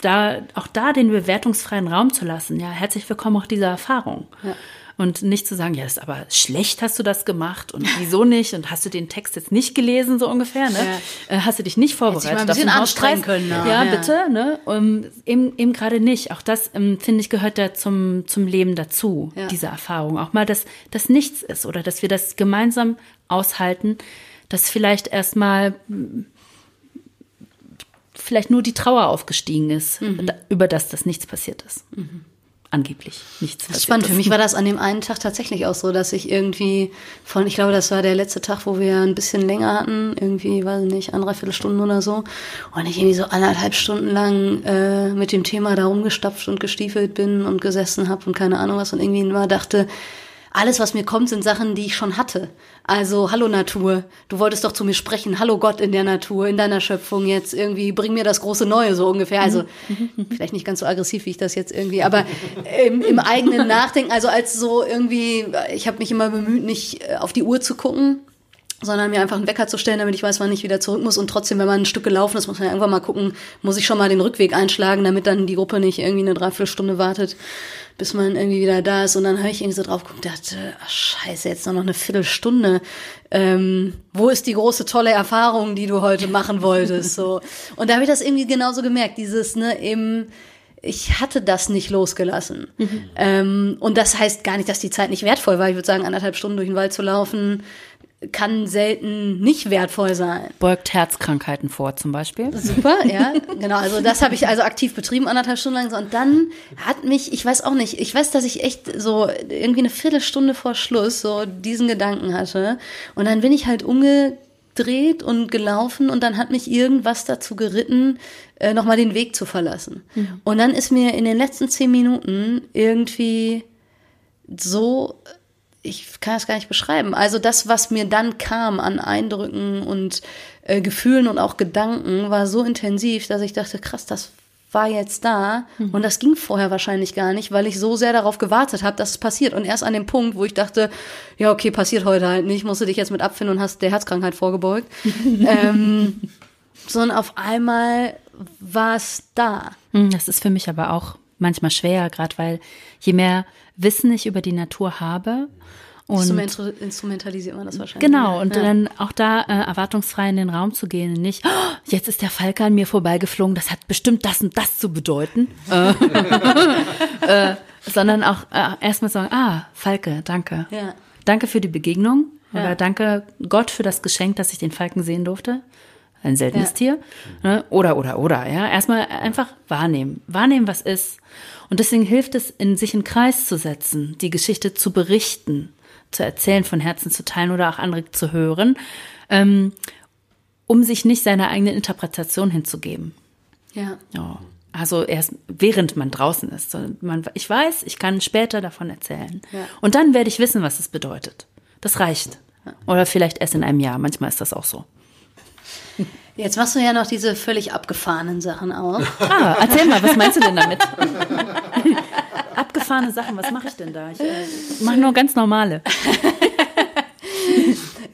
da, auch da den bewertungsfreien Raum zu lassen, ja, herzlich willkommen auch dieser Erfahrung. Ja. Und nicht zu sagen, ja, ist aber schlecht hast du das gemacht und wieso nicht und hast du den Text jetzt nicht gelesen, so ungefähr, ne? Ja. Äh, hast du dich nicht vorbereitet? Hätte mal ein bisschen anstrengen können. Ja, ja, bitte, ne? Um, eben, eben gerade nicht. Auch das, um, ähm, finde ich, gehört da zum, zum Leben dazu, diese Erfahrung. Auch mal, dass das nichts ist oder dass wir das gemeinsam aushalten, dass vielleicht erstmal vielleicht nur die Trauer aufgestiegen ist, mhm. über das das nichts passiert ist. Mhm. Angeblich nichts. Das ist spannend. Für mich war das an dem einen Tag tatsächlich auch so, dass ich irgendwie von, ich glaube, das war der letzte Tag, wo wir ein bisschen länger hatten, irgendwie, weiß ich nicht, anderthalb Stunden oder so. Und ich irgendwie so anderthalb Stunden lang äh, mit dem Thema da rumgestapft und gestiefelt bin und gesessen habe und keine Ahnung was und irgendwie immer dachte, alles, was mir kommt, sind Sachen, die ich schon hatte. Also, hallo Natur, du wolltest doch zu mir sprechen. Hallo Gott in der Natur, in deiner Schöpfung jetzt irgendwie, bring mir das große Neue so ungefähr. Also, vielleicht nicht ganz so aggressiv, wie ich das jetzt irgendwie, aber im, im eigenen [laughs] Nachdenken, also als so irgendwie, ich habe mich immer bemüht, nicht äh, auf die Uhr zu gucken, sondern mir einfach einen Wecker zu stellen, damit ich weiß, wann ich wieder zurück muss. Und trotzdem, wenn man ein Stück gelaufen ist, muss man ja irgendwann mal gucken, muss ich schon mal den Rückweg einschlagen, damit dann die Gruppe nicht irgendwie eine Dreiviertelstunde wartet, bis man irgendwie wieder da ist. Und dann habe ich irgendwie so drauf geguckt, dachte, ach, scheiße, jetzt noch eine Viertelstunde. Ähm, wo ist die große, tolle Erfahrung, die du heute machen wolltest? So. Und da habe ich das irgendwie genauso gemerkt, dieses, ne, eben, ich hatte das nicht losgelassen. Mhm. Ähm, und das heißt gar nicht, dass die Zeit nicht wertvoll war. Ich würde sagen, anderthalb Stunden durch den Wald zu laufen, kann selten nicht wertvoll sein. Beugt Herzkrankheiten vor zum Beispiel. Super, [laughs] ja, genau. Also das habe ich also aktiv betrieben, anderthalb Stunden lang. Und dann hat mich, ich weiß auch nicht, ich weiß, dass ich echt so irgendwie eine Viertelstunde vor Schluss so diesen Gedanken hatte. Und dann bin ich halt umgedreht und gelaufen und dann hat mich irgendwas dazu geritten, äh, nochmal den Weg zu verlassen. Mhm. Und dann ist mir in den letzten zehn Minuten irgendwie so ich kann es gar nicht beschreiben. Also das, was mir dann kam an Eindrücken und äh, Gefühlen und auch Gedanken, war so intensiv, dass ich dachte, krass, das war jetzt da mhm. und das ging vorher wahrscheinlich gar nicht, weil ich so sehr darauf gewartet habe, dass es passiert und erst an dem Punkt, wo ich dachte, ja okay, passiert heute halt nicht, musst du dich jetzt mit abfinden und hast der Herzkrankheit vorgebeugt. [laughs] ähm, sondern auf einmal war es da. Hm, Das ist für mich aber auch manchmal schwer, gerade weil je mehr Wissen ich über die Natur habe und Instrument, instrumentalisiert man das wahrscheinlich. Genau, und ja. dann auch da äh, erwartungsfrei in den Raum zu gehen nicht, oh, jetzt ist der Falke an mir vorbeigeflogen, das hat bestimmt das und das zu bedeuten. [laughs] äh, äh, sondern auch äh, erstmal sagen, ah, Falke, danke. Ja. Danke für die Begegnung Ja. oder danke Gott für das Geschenk, dass ich den Falken sehen durfte. Ein seltenes. Tier. Ne? Oder, oder, oder. Ja, erstmal einfach wahrnehmen. Wahrnehmen, was ist. Und deswegen hilft es, in sich in Kreis zu setzen, die Geschichte zu berichten, zu erzählen, von Herzen zu teilen oder auch andere zu hören, ähm, um sich nicht seiner eigenen Interpretation hinzugeben. Ja. Ja. Also erst während man draußen ist. Man, ich weiß, ich kann später davon erzählen. Ja. Und dann werde ich wissen, was es bedeutet. Das reicht. Oder vielleicht erst in einem Jahr. Manchmal ist das auch so. [laughs] Jetzt machst du ja noch diese völlig abgefahrenen Sachen auch. [laughs] Ah, erzähl mal, was meinst du denn damit? [laughs] Abgefahrene Sachen, was mache ich denn da? Ich äh, mache nur ganz normale. [laughs]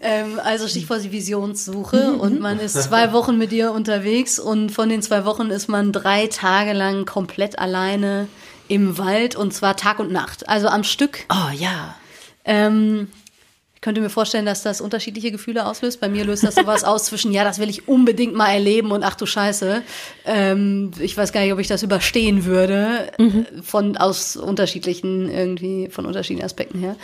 Ähm, also Stichwort die Visionssuche und man ist zwei Wochen mit dir unterwegs und von den zwei Wochen ist man drei Tage lang komplett alleine im Wald und zwar Tag und Nacht, also am Stück. Oh ja. Ähm, könnte mir vorstellen, dass das unterschiedliche Gefühle auslöst. Bei mir löst das sowas aus zwischen, ja, das will ich unbedingt mal erleben und ach du Scheiße, ähm, ich weiß gar nicht, ob ich das überstehen würde, äh, von aus unterschiedlichen, irgendwie, von unterschiedlichen Aspekten her.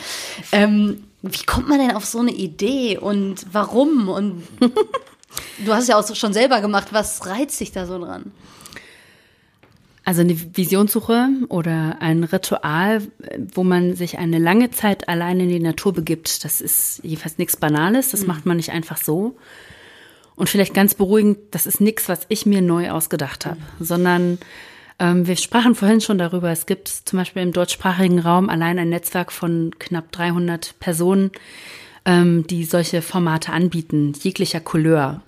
Ähm, wie kommt man denn auf so eine Idee und warum? Und [laughs] du hast es ja auch schon selber gemacht, was reizt dich da so dran? Also eine Visionssuche oder ein Ritual, wo man sich eine lange Zeit allein in die Natur begibt, das ist jedenfalls nichts Banales, das macht man nicht einfach so. Und vielleicht ganz beruhigend, das ist nichts, was ich mir neu ausgedacht habe, sondern ähm, wir sprachen vorhin schon darüber, es gibt zum Beispiel im deutschsprachigen Raum allein ein Netzwerk von knapp 300 Personen, ähm, die solche Formate anbieten, jeglicher Couleur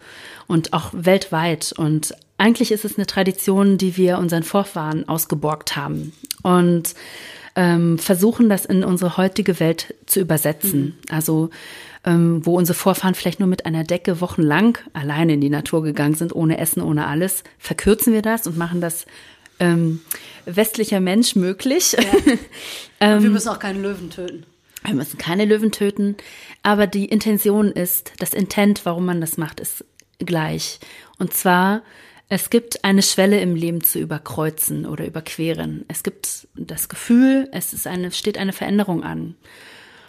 und auch weltweit. Und eigentlich ist es eine Tradition, die wir unseren Vorfahren ausgeborgt haben und ähm, versuchen, das in unsere heutige Welt zu übersetzen. Also ähm, wo unsere Vorfahren vielleicht nur mit einer Decke wochenlang alleine in die Natur gegangen sind, ohne Essen, ohne alles, verkürzen wir das und machen das ähm, westlicher Mensch möglich. [laughs] wir müssen auch keinen Löwen töten. Wir müssen keine Löwen töten, aber die Intention ist, das Intent, warum man das macht, ist gleich. Und zwar, es gibt eine Schwelle im Leben zu überkreuzen oder überqueren. Es gibt das Gefühl, es ist eine, steht eine Veränderung an.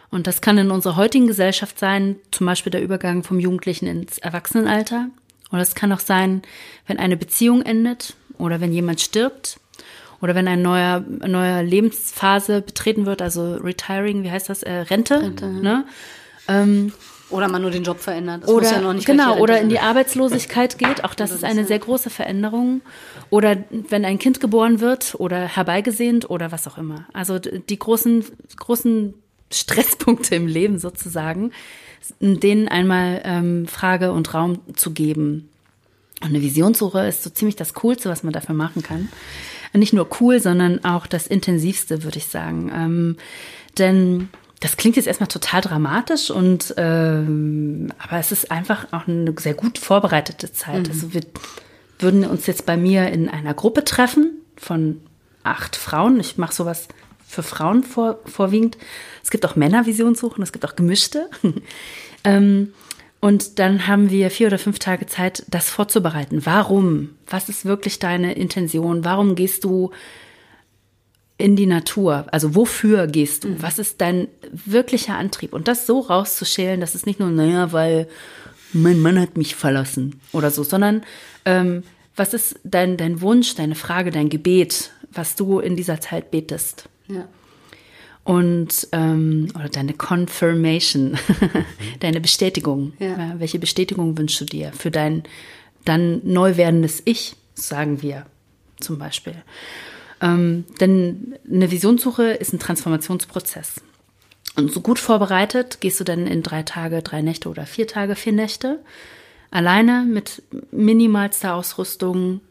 Und das kann in unserer heutigen Gesellschaft sein, zum Beispiel der Übergang vom Jugendlichen ins Erwachsenenalter. Oder es kann auch sein, wenn eine Beziehung endet oder wenn jemand stirbt oder wenn ein neuer, eine neue Lebensphase betreten wird, also Retiring, wie heißt das, äh, Rente, Rente, ne? Ähm, Oder man nur den Job verändert. Das oder ja noch nicht genau oder in die Arbeitslosigkeit [laughs] geht. Auch das ist eine sehr große Veränderung. Oder wenn ein Kind geboren wird oder herbeigesehnt oder was auch immer. Also die großen großen Stresspunkte im Leben sozusagen, denen einmal ähm, Frage und Raum zu geben. Und eine Visionssuche ist so ziemlich das Coolste, was man dafür machen kann. Nicht nur cool, sondern auch das Intensivste, würde ich sagen. Ähm, denn das klingt jetzt erstmal total dramatisch und ähm, aber es ist einfach auch eine sehr gut vorbereitete Zeit. Also wir würden uns jetzt bei mir in einer Gruppe treffen von acht Frauen. Ich mache sowas für Frauen vor, vorwiegend. Es gibt auch Männervisionssuchen, es gibt auch gemischte. [laughs] ähm, und dann haben wir vier oder fünf Tage Zeit, das vorzubereiten. Warum? Was ist wirklich deine Intention? Warum gehst du in die Natur? Also wofür gehst du? Was ist dein wirklicher Antrieb? Und das so rauszuschälen, dass es nicht nur, naja, weil mein Mann hat mich verlassen oder so, sondern ähm, was ist dein, dein Wunsch, deine Frage, dein Gebet, was du in dieser Zeit betest? Ja. Und ähm, oder deine Confirmation, [laughs] deine Bestätigung. Ja. Ja, welche Bestätigung wünschst du dir für dein dann neu werdendes Ich, sagen wir zum Beispiel. Ähm, denn eine Visionssuche ist ein Transformationsprozess. Und so gut vorbereitet gehst du dann in drei Tage, drei Nächte oder vier Tage, vier Nächte alleine mit minimalster Ausrüstung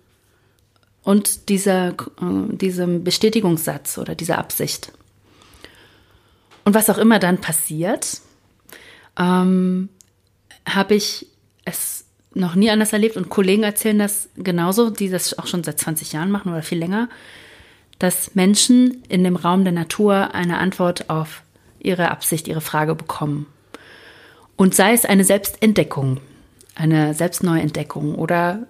und dieser, äh, diesem Bestätigungssatz oder dieser Absicht. Und was auch immer dann passiert, ähm, habe ich es noch nie anders erlebt und Kollegen erzählen das genauso, die das auch schon seit 20 Jahren machen oder viel länger, dass Menschen in dem Raum der Natur eine Antwort auf ihre Absicht, ihre Frage bekommen. Und sei es eine Selbstentdeckung, eine Selbstneuentdeckung oder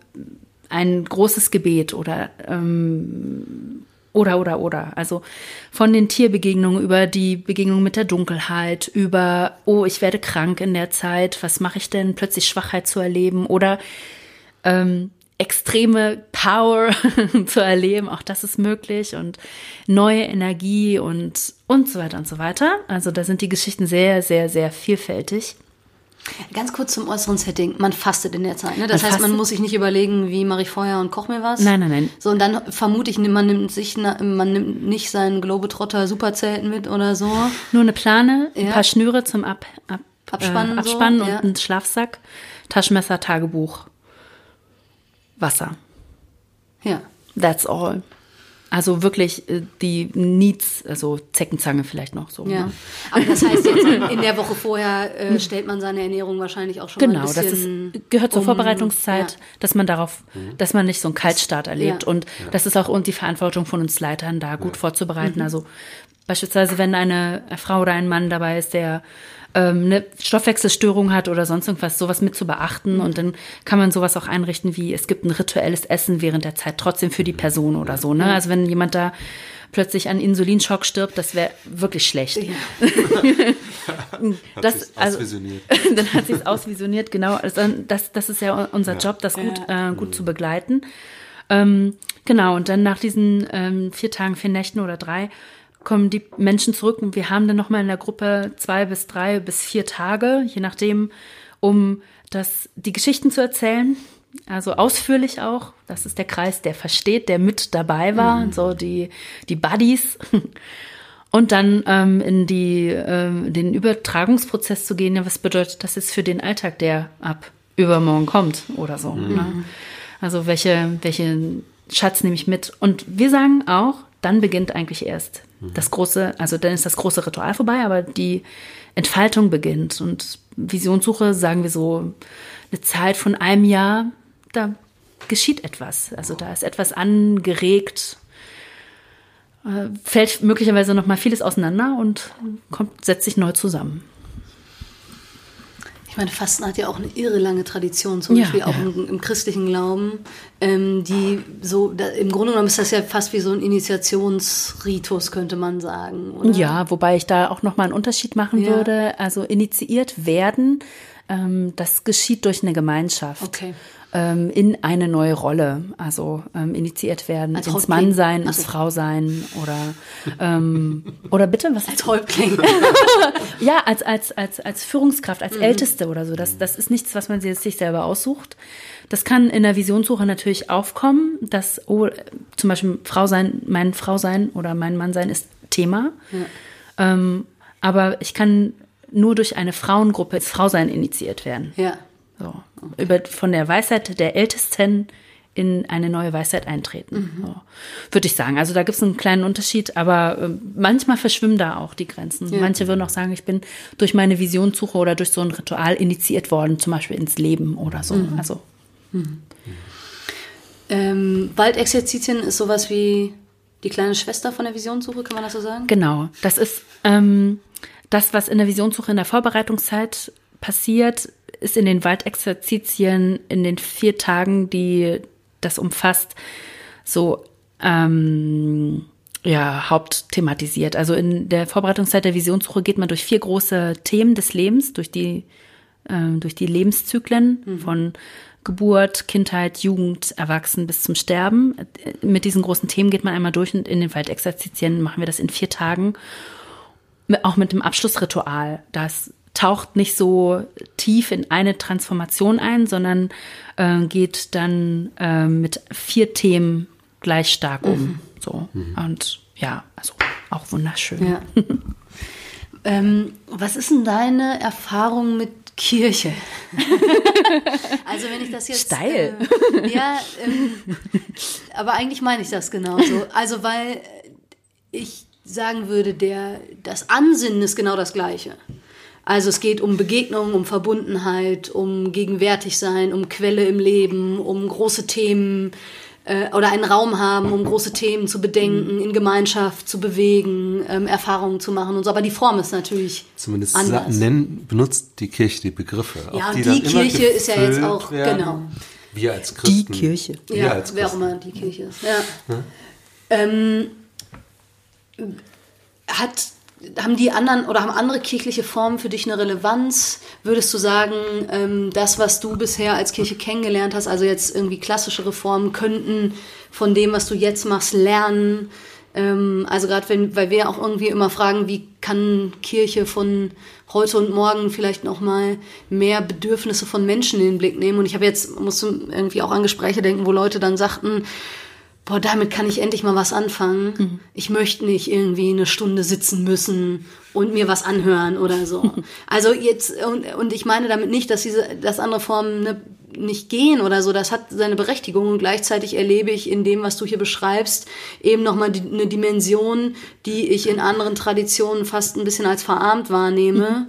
ein großes Gebet oder ähm, oder oder oder. Also von den Tierbegegnungen über die Begegnung mit der Dunkelheit, über oh, ich werde krank in der Zeit, was mache ich denn, plötzlich Schwachheit zu erleben oder ähm, extreme Power [laughs] zu erleben, auch das ist möglich und neue Energie und und so weiter und so weiter. Also da sind die Geschichten sehr, sehr, sehr vielfältig. Ganz kurz zum äußeren Setting. Man fastet in der Zeit. Ne? Das Man heißt, man muss sich nicht überlegen, wie mache ich Feuer und koch mir was. Nein, nein, nein. So, und dann vermute ich, man nimmt sich, man nimmt nicht sein Globetrotter Superzelt mit oder so. Nur eine Plane, ein Ja. paar Schnüre zum Ab, ab, Abspannen äh, so, Abspannen ja. und ein Schlafsack, Taschenmesser, Tagebuch, Wasser. Ja. That's all. Also wirklich äh, die Needs, also Zeckenzange vielleicht noch so. Ja. Ne? Aber das heißt jetzt, [laughs] in der Woche vorher äh, stellt man seine Ernährung wahrscheinlich auch schon mal Genau, ein das bisschen ist, gehört zur um. Vorbereitungszeit, Ja. dass man darauf, dass man nicht so einen Kaltstart erlebt. Ja. Und das ist auch und die Verantwortung von uns Leitern, da gut vorzubereiten. Mhm. Also beispielsweise, wenn eine Frau oder ein Mann dabei ist, der ähm, eine Stoffwechselstörung hat oder sonst irgendwas, sowas mit zu beachten. Und dann kann man sowas auch einrichten, wie es gibt ein rituelles Essen während der Zeit trotzdem für die Person oder so. Ne? Also wenn jemand da plötzlich an Insulinschock stirbt, das wäre wirklich schlecht. [laughs] Das- sie's also- ausvisioniert. [laughs] dann hat sie es ausvisioniert, genau. Also das, das ist ja unser Job, das gut, äh, gut zu begleiten. Ähm, genau, und dann nach diesen ähm, vier Tagen, vier Nächten oder drei kommen die Menschen zurück und wir haben dann nochmal in der Gruppe zwei bis drei bis vier Tage, je nachdem, um das, die Geschichten zu erzählen. Also ausführlich auch. Das ist der Kreis, der versteht, der mit dabei war, so die, die Buddies. [laughs] Und dann ähm, in die, ähm, den Übertragungsprozess zu gehen, ja, was bedeutet das jetzt für den Alltag, der ab übermorgen kommt oder so. Ne? Also welche, welche Schatz nehme ich mit? Und wir sagen auch, dann beginnt eigentlich erst das große, also dann ist das große Ritual vorbei, aber die Entfaltung beginnt. Und Visionssuche, sagen wir so, eine Zeit von einem Jahr, da geschieht etwas. Also da ist etwas angeregt, äh, fällt möglicherweise noch mal vieles auseinander und kommt, setzt sich neu zusammen. Ich meine, Fasten hat ja auch eine irre lange Tradition, zum Ja, Beispiel auch ja. im, im christlichen Glauben. Ähm, die so, da, im Grunde genommen ist das ja fast wie so ein Initiationsritus, könnte man sagen. Oder? Ja, wobei ich da auch noch mal einen Unterschied machen Ja. würde. Also initiiert werden, ähm, das geschieht durch eine Gemeinschaft. Okay. Ähm, in eine neue Rolle, also ähm, initiiert werden, Als ins Häuptling. Mannsein, Ach ins so. Frausein oder ähm, oder bitte was Als Häuptling. [laughs] Ja, als, als, als, als Führungskraft, Mhm. als Älteste oder so. Das, das ist nichts, was man sich selber aussucht. Das kann in der Visionssuche natürlich aufkommen, dass oh, zum Beispiel Frau sein, mein Frau sein oder mein Mann sein ist Thema. Ähm, aber ich kann nur durch eine Frauengruppe als Frau sein initiiert werden. ja. So. Über, von der Weisheit der Ältesten in eine neue Weisheit eintreten. So. Würde ich sagen. Also da gibt es einen kleinen Unterschied, aber ähm, manchmal verschwimmen da auch die Grenzen. Manche würden auch sagen, ich bin durch meine Visionssuche oder durch so ein Ritual initiiert worden, zum Beispiel ins Leben oder so. Also Ähm, Waldexerzitien ist sowas wie die kleine Schwester von der Visionssuche, kann man das so sagen? Genau, das ist ähm, das, was in der Visionssuche in der Vorbereitungszeit passiert, ist in den Waldexerzitien in den vier Tagen, die das umfasst, so ähm, ja, hauptthematisiert. Also in der Vorbereitungszeit der Visionssuche geht man durch vier große Themen des Lebens, durch die, ähm, durch die Lebenszyklen von Geburt, Kindheit, Jugend, Erwachsen bis zum Sterben. Mit diesen großen Themen geht man einmal durch und in den Waldexerzitien machen wir das in vier Tagen. Auch mit dem Abschlussritual. Das taucht nicht so tief in eine Transformation ein, sondern äh, geht dann äh, mit vier Themen gleich stark um. So. Und ja, also auch wunderschön. Ja. [laughs] ähm, was ist denn deine Erfahrung mit Kirche? [laughs] also wenn ich das jetzt... Steil. Äh, ja, ähm, aber eigentlich meine ich das genauso. Also weil ich sagen würde, der, das Ansinnen ist genau das gleiche. Also es geht um Begegnung, um Verbundenheit, um gegenwärtig sein, um Quelle im Leben, um große Themen äh, oder einen Raum haben, um große Themen zu bedenken, in Gemeinschaft zu bewegen, ähm, Erfahrungen zu machen und so. Aber die Form ist natürlich Zumindest anders. nennen, benutzt die Kirche die Begriffe. Ja, die immer Kirche ist ja jetzt auch- genau. Wir als Christen. Kirche. Wir Ja, als wer auch immer die Kirche ist. Ja. Ähm, hat, haben die anderen oder haben andere kirchliche Formen für dich eine Relevanz? Würdest du sagen, ähm, das, was du bisher als Kirche kennengelernt hast, also jetzt irgendwie klassische Reformen, könnten von dem, was du jetzt machst, lernen? Ähm, also gerade wenn, weil wir auch irgendwie immer fragen, wie kann Kirche von heute und morgen vielleicht noch mal mehr Bedürfnisse von Menschen in den Blick nehmen? Und ich habe jetzt musste irgendwie auch an Gespräche denken, wo Leute dann sagten, boah, damit kann ich endlich mal was anfangen. Ich möchte nicht irgendwie eine Stunde sitzen müssen und mir was anhören oder so. [laughs] Also jetzt, und, und ich meine damit nicht, dass diese, dass andere Formen ne, nicht gehen oder so. Das hat seine Berechtigung und gleichzeitig erlebe ich in dem, was du hier beschreibst, eben nochmal die, eine Dimension, die ich in anderen Traditionen fast ein bisschen als verarmt wahrnehme.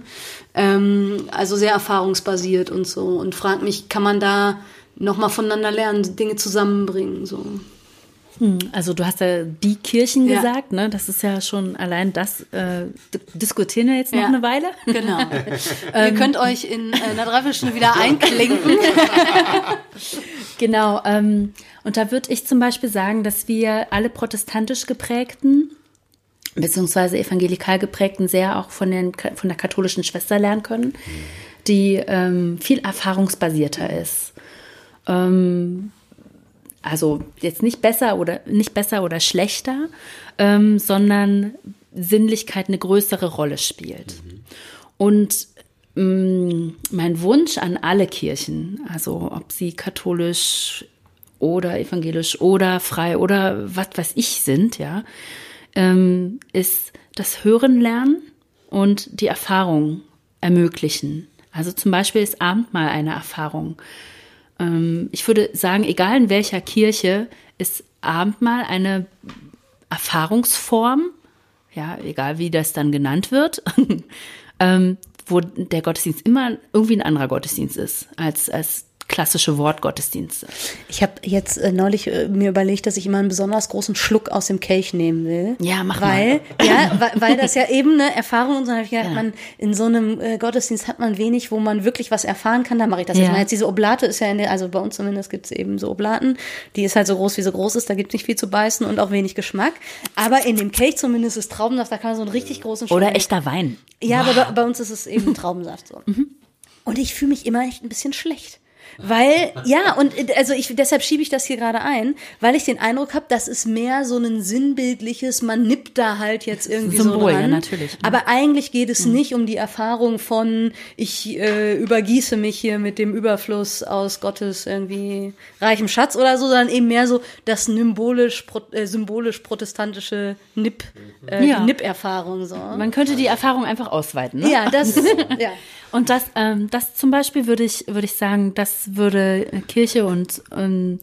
Ähm, also sehr erfahrungsbasiert und so. Und frag mich, kann man da nochmal voneinander lernen, Dinge zusammenbringen, so. Also du hast ja die Kirchen Ja. gesagt, ne? Das ist ja schon allein das äh, diskutieren wir jetzt noch Ja. eine Weile. Genau. [laughs] Ihr könnt euch in äh, einer Dreiviertelstunde wieder einklinken. [laughs] Genau. Ähm, und da würde ich zum Beispiel sagen, dass wir alle protestantisch geprägten beziehungsweise evangelikal geprägten sehr auch von, den, von der katholischen Schwester lernen können, die ähm, viel erfahrungsbasierter ist. Ähm, also jetzt nicht besser oder nicht besser oder schlechter, ähm, sondern Sinnlichkeit eine größere Rolle spielt. Und mh, mein Wunsch an alle Kirchen, also ob sie katholisch oder evangelisch oder frei oder was weiß ich sind, ja, ähm, ist das Hören lernen und die Erfahrung ermöglichen. Also zum Beispiel ist Abendmahl eine Erfahrung. Ähm, ich würde sagen, egal in welcher Kirche, ist Abendmahl eine Erfahrungsform, ja, egal wie das dann genannt wird, [laughs] ähm, wo der Gottesdienst immer irgendwie ein anderer Gottesdienst ist als, als klassische Wortgottesdienste. Ich habe jetzt äh, neulich äh, mir überlegt, dass ich immer einen besonders großen Schluck aus dem Kelch nehmen will. Ja, mach weil, mal. Ja, [laughs] weil, weil das ja eben eine Erfahrung und so habe ich gedacht, man in so einem äh, Gottesdienst hat man wenig, wo man wirklich was erfahren kann. Da mache ich das jetzt Ja. mal. Jetzt diese Oblate ist ja in der, also bei uns zumindest gibt es eben so Oblaten. Die ist halt so groß, wie sie groß ist. Da gibt es nicht viel zu beißen und auch wenig Geschmack. Aber in dem Kelch zumindest ist Traubensaft, da kann man so einen richtig großen Schluck Oder echter Wein. Ja, aber bei, bei uns ist es eben Traubensaft so. Und ich fühle mich immer echt ein bisschen schlecht. Weil, ja, und also ich, deshalb schiebe ich das hier gerade ein, weil ich den Eindruck habe, das ist mehr so ein sinnbildliches, man nippt da halt jetzt irgendwie Symbol, so ja, dran. natürlich. Mhm. Aber eigentlich geht es nicht um die Erfahrung von, ich äh, übergieße mich hier mit dem Überfluss aus Gottes irgendwie reichem Schatz oder so, sondern eben mehr so das symbolisch, pro, äh, symbolisch protestantische Nip, äh, Ja. Nip-Erfahrung so. Man könnte die Erfahrung einfach ausweiten. Ne? Ja, das, [laughs] ja. Und das, ähm, das zum Beispiel würde ich, würde ich sagen, das würde Kirche und ähm,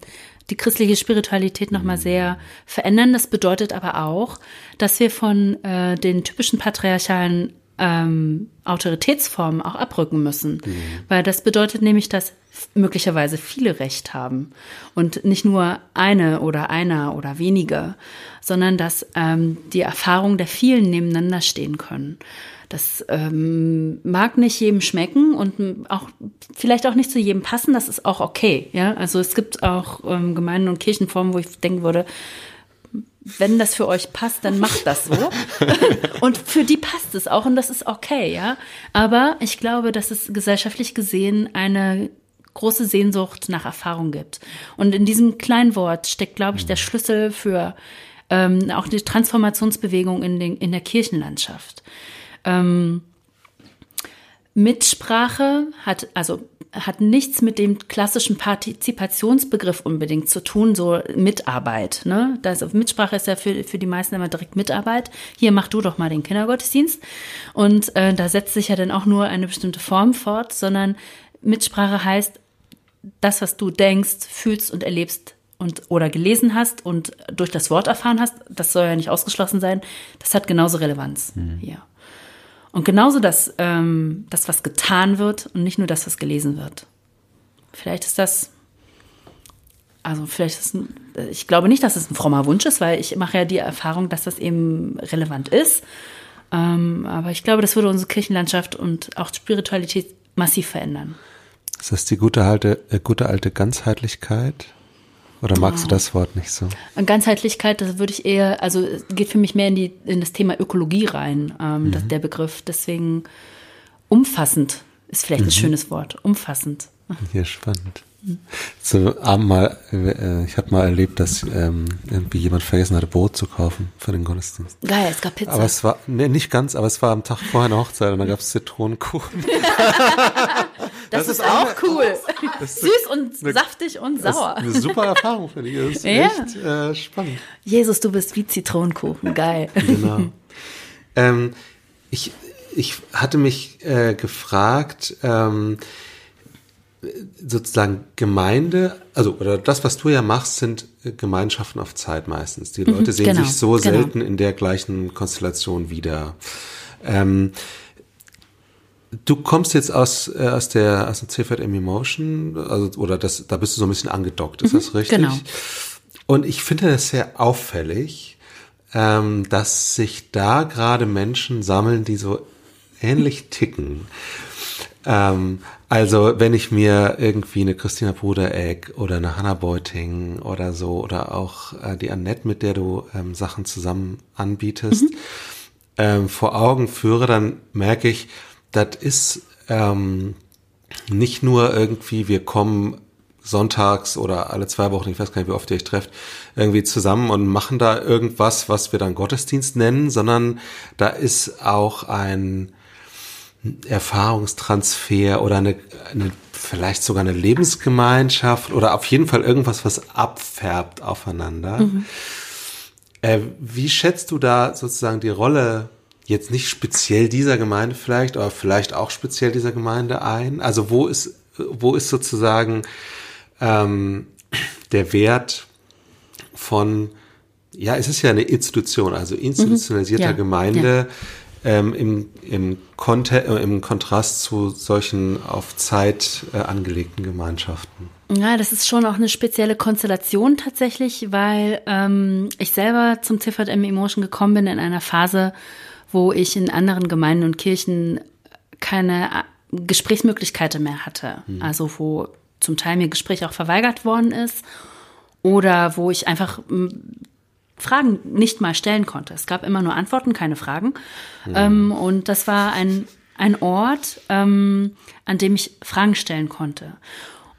die christliche Spiritualität nochmal sehr verändern. Das bedeutet aber auch, dass wir von äh, den typischen patriarchalen ähm, Autoritätsformen auch abrücken müssen. Weil das bedeutet nämlich, dass möglicherweise viele Recht haben und nicht nur eine oder einer oder wenige, sondern dass ähm, die Erfahrung der vielen nebeneinander stehen können. Das ähm, mag nicht jedem schmecken und auch vielleicht auch nicht zu jedem passen. Das ist auch okay. Ja, also es gibt auch ähm, Gemeinden und Kirchenformen, wo ich denken würde, wenn das für euch passt, dann macht das so. [laughs] und für die passt es auch und das ist okay, ja. Aber ich glaube, dass es gesellschaftlich gesehen eine große Sehnsucht nach Erfahrung gibt. Und in diesem kleinen Wort steckt, glaube ich, der Schlüssel für ähm, auch die Transformationsbewegung in, den, in der Kirchenlandschaft. Ähm, Mitsprache hat also hat nichts mit dem klassischen Partizipationsbegriff unbedingt zu tun, so Mitarbeit. Ne? Das, Mitsprache ist ja für, für die meisten immer direkt Mitarbeit. Hier mach du doch mal den Kindergottesdienst. Und äh, da setzt sich ja dann auch nur eine bestimmte Form fort, sondern Mitsprache heißt, das, was du denkst, fühlst und erlebst und oder gelesen hast und durch das Wort erfahren hast, das soll ja nicht ausgeschlossen sein, das hat genauso Relevanz hier. Und genauso das, ähm, das, was getan wird und nicht nur das, was gelesen wird. Vielleicht ist das, also vielleicht ist ein, ich glaube nicht, dass es ein frommer Wunsch ist, weil ich mache ja die Erfahrung, dass das eben relevant ist. Ähm, aber ich glaube, das würde unsere Kirchenlandschaft und auch Spiritualität massiv verändern. Ist das die gute alte, äh, gute alte Ganzheitlichkeit? Oder magst oh. du das Wort nicht so? Ganzheitlichkeit, das würde ich eher, also geht für mich mehr in, die, in das Thema Ökologie rein, ähm, mhm. das, der Begriff. Deswegen umfassend ist vielleicht mhm. ein schönes Wort. Umfassend. Ja, spannend. So, mal, äh, ich habe mal erlebt, dass ähm, irgendwie jemand vergessen hatte, Brot zu kaufen für den Gottesdienst. Geil, es gab Pizza. Aber es war, nee, nicht ganz, aber es war am Tag vorher eine Hochzeit und da gab es Zitronenkuchen. [laughs] das, das, ist auch [laughs] eine, cool. Süß und eine, saftig und sauer. eine [laughs] super Erfahrung für dich. Das ist ja. echt äh, spannend. Jesus, du bist wie Zitronenkuchen. Geil. Genau. ähm, ich, ich hatte mich äh, gefragt, ähm, sozusagen Gemeinde, also oder das, was du ja machst, sind Gemeinschaften auf Zeit meistens. Die Leute mhm, sehen genau, sich so genau. selten in der gleichen Konstellation wieder. Ähm, du kommst jetzt aus, äh, aus der aus dem CVM Emotion, also oder das, da bist du so ein bisschen angedockt, ist mhm, das richtig? Genau. Und ich finde das sehr auffällig, ähm, dass sich da gerade Menschen sammeln, die so ähnlich ticken. Ähm, also wenn ich mir irgendwie eine Christina Brudereck oder eine Hannah Beuting oder so oder auch äh, die Annette, mit der du ähm, Sachen zusammen anbietest, mhm. ähm, vor Augen führe, dann merke ich, das ist ähm, nicht nur irgendwie, wir kommen sonntags oder alle zwei Wochen, ich weiß gar nicht, wie oft ihr euch trefft, irgendwie zusammen und machen da irgendwas, was wir dann Gottesdienst nennen, sondern da ist auch ein Erfahrungstransfer oder eine, eine, vielleicht sogar eine Lebensgemeinschaft oder auf jeden Fall irgendwas, was abfärbt aufeinander. Mhm. Äh, wie schätzt du da sozusagen die Rolle jetzt nicht speziell dieser Gemeinde vielleicht, aber vielleicht auch speziell dieser Gemeinde ein? Also wo ist, wo ist sozusagen ähm, der Wert von, ja, es ist ja eine Institution, also institutionalisierter mhm. ja, Gemeinde. Ja ähm, im, im, Konte äh, im Kontrast zu solchen auf Zeit äh, angelegten Gemeinschaften. Ja, das ist schon auch eine spezielle Konstellation tatsächlich, weil ähm, ich selber zum CVM Emotion gekommen bin in einer Phase, wo ich in anderen Gemeinden und Kirchen keine äh, Gesprächsmöglichkeiten mehr hatte. Mhm. Also wo zum Teil mir Gespräch auch verweigert worden ist oder wo ich einfach Fragen nicht mal stellen konnte. Es gab immer nur Antworten, keine Fragen. Mhm. Ähm, und das war ein, ein Ort, ähm, an dem ich Fragen stellen konnte.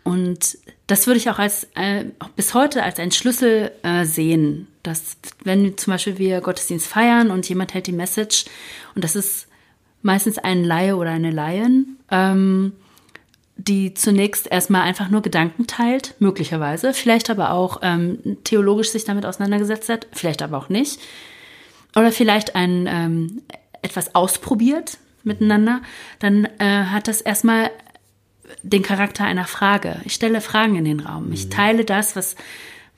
Und das würde ich auch als äh, bis heute als ein Schlüssel äh, sehen, dass wenn zum Beispiel wir Gottesdienst feiern und jemand hält die Message und das ist meistens ein Laie oder eine Laien, ähm, die zunächst erstmal einfach nur Gedanken teilt, möglicherweise, vielleicht aber auch ähm, theologisch sich damit auseinandergesetzt hat, vielleicht aber auch nicht. Oder vielleicht ein ähm, etwas ausprobiert miteinander, dann äh, hat das erstmal den Charakter einer Frage. Ich stelle Fragen in den Raum. Ich mhm. teile das, was,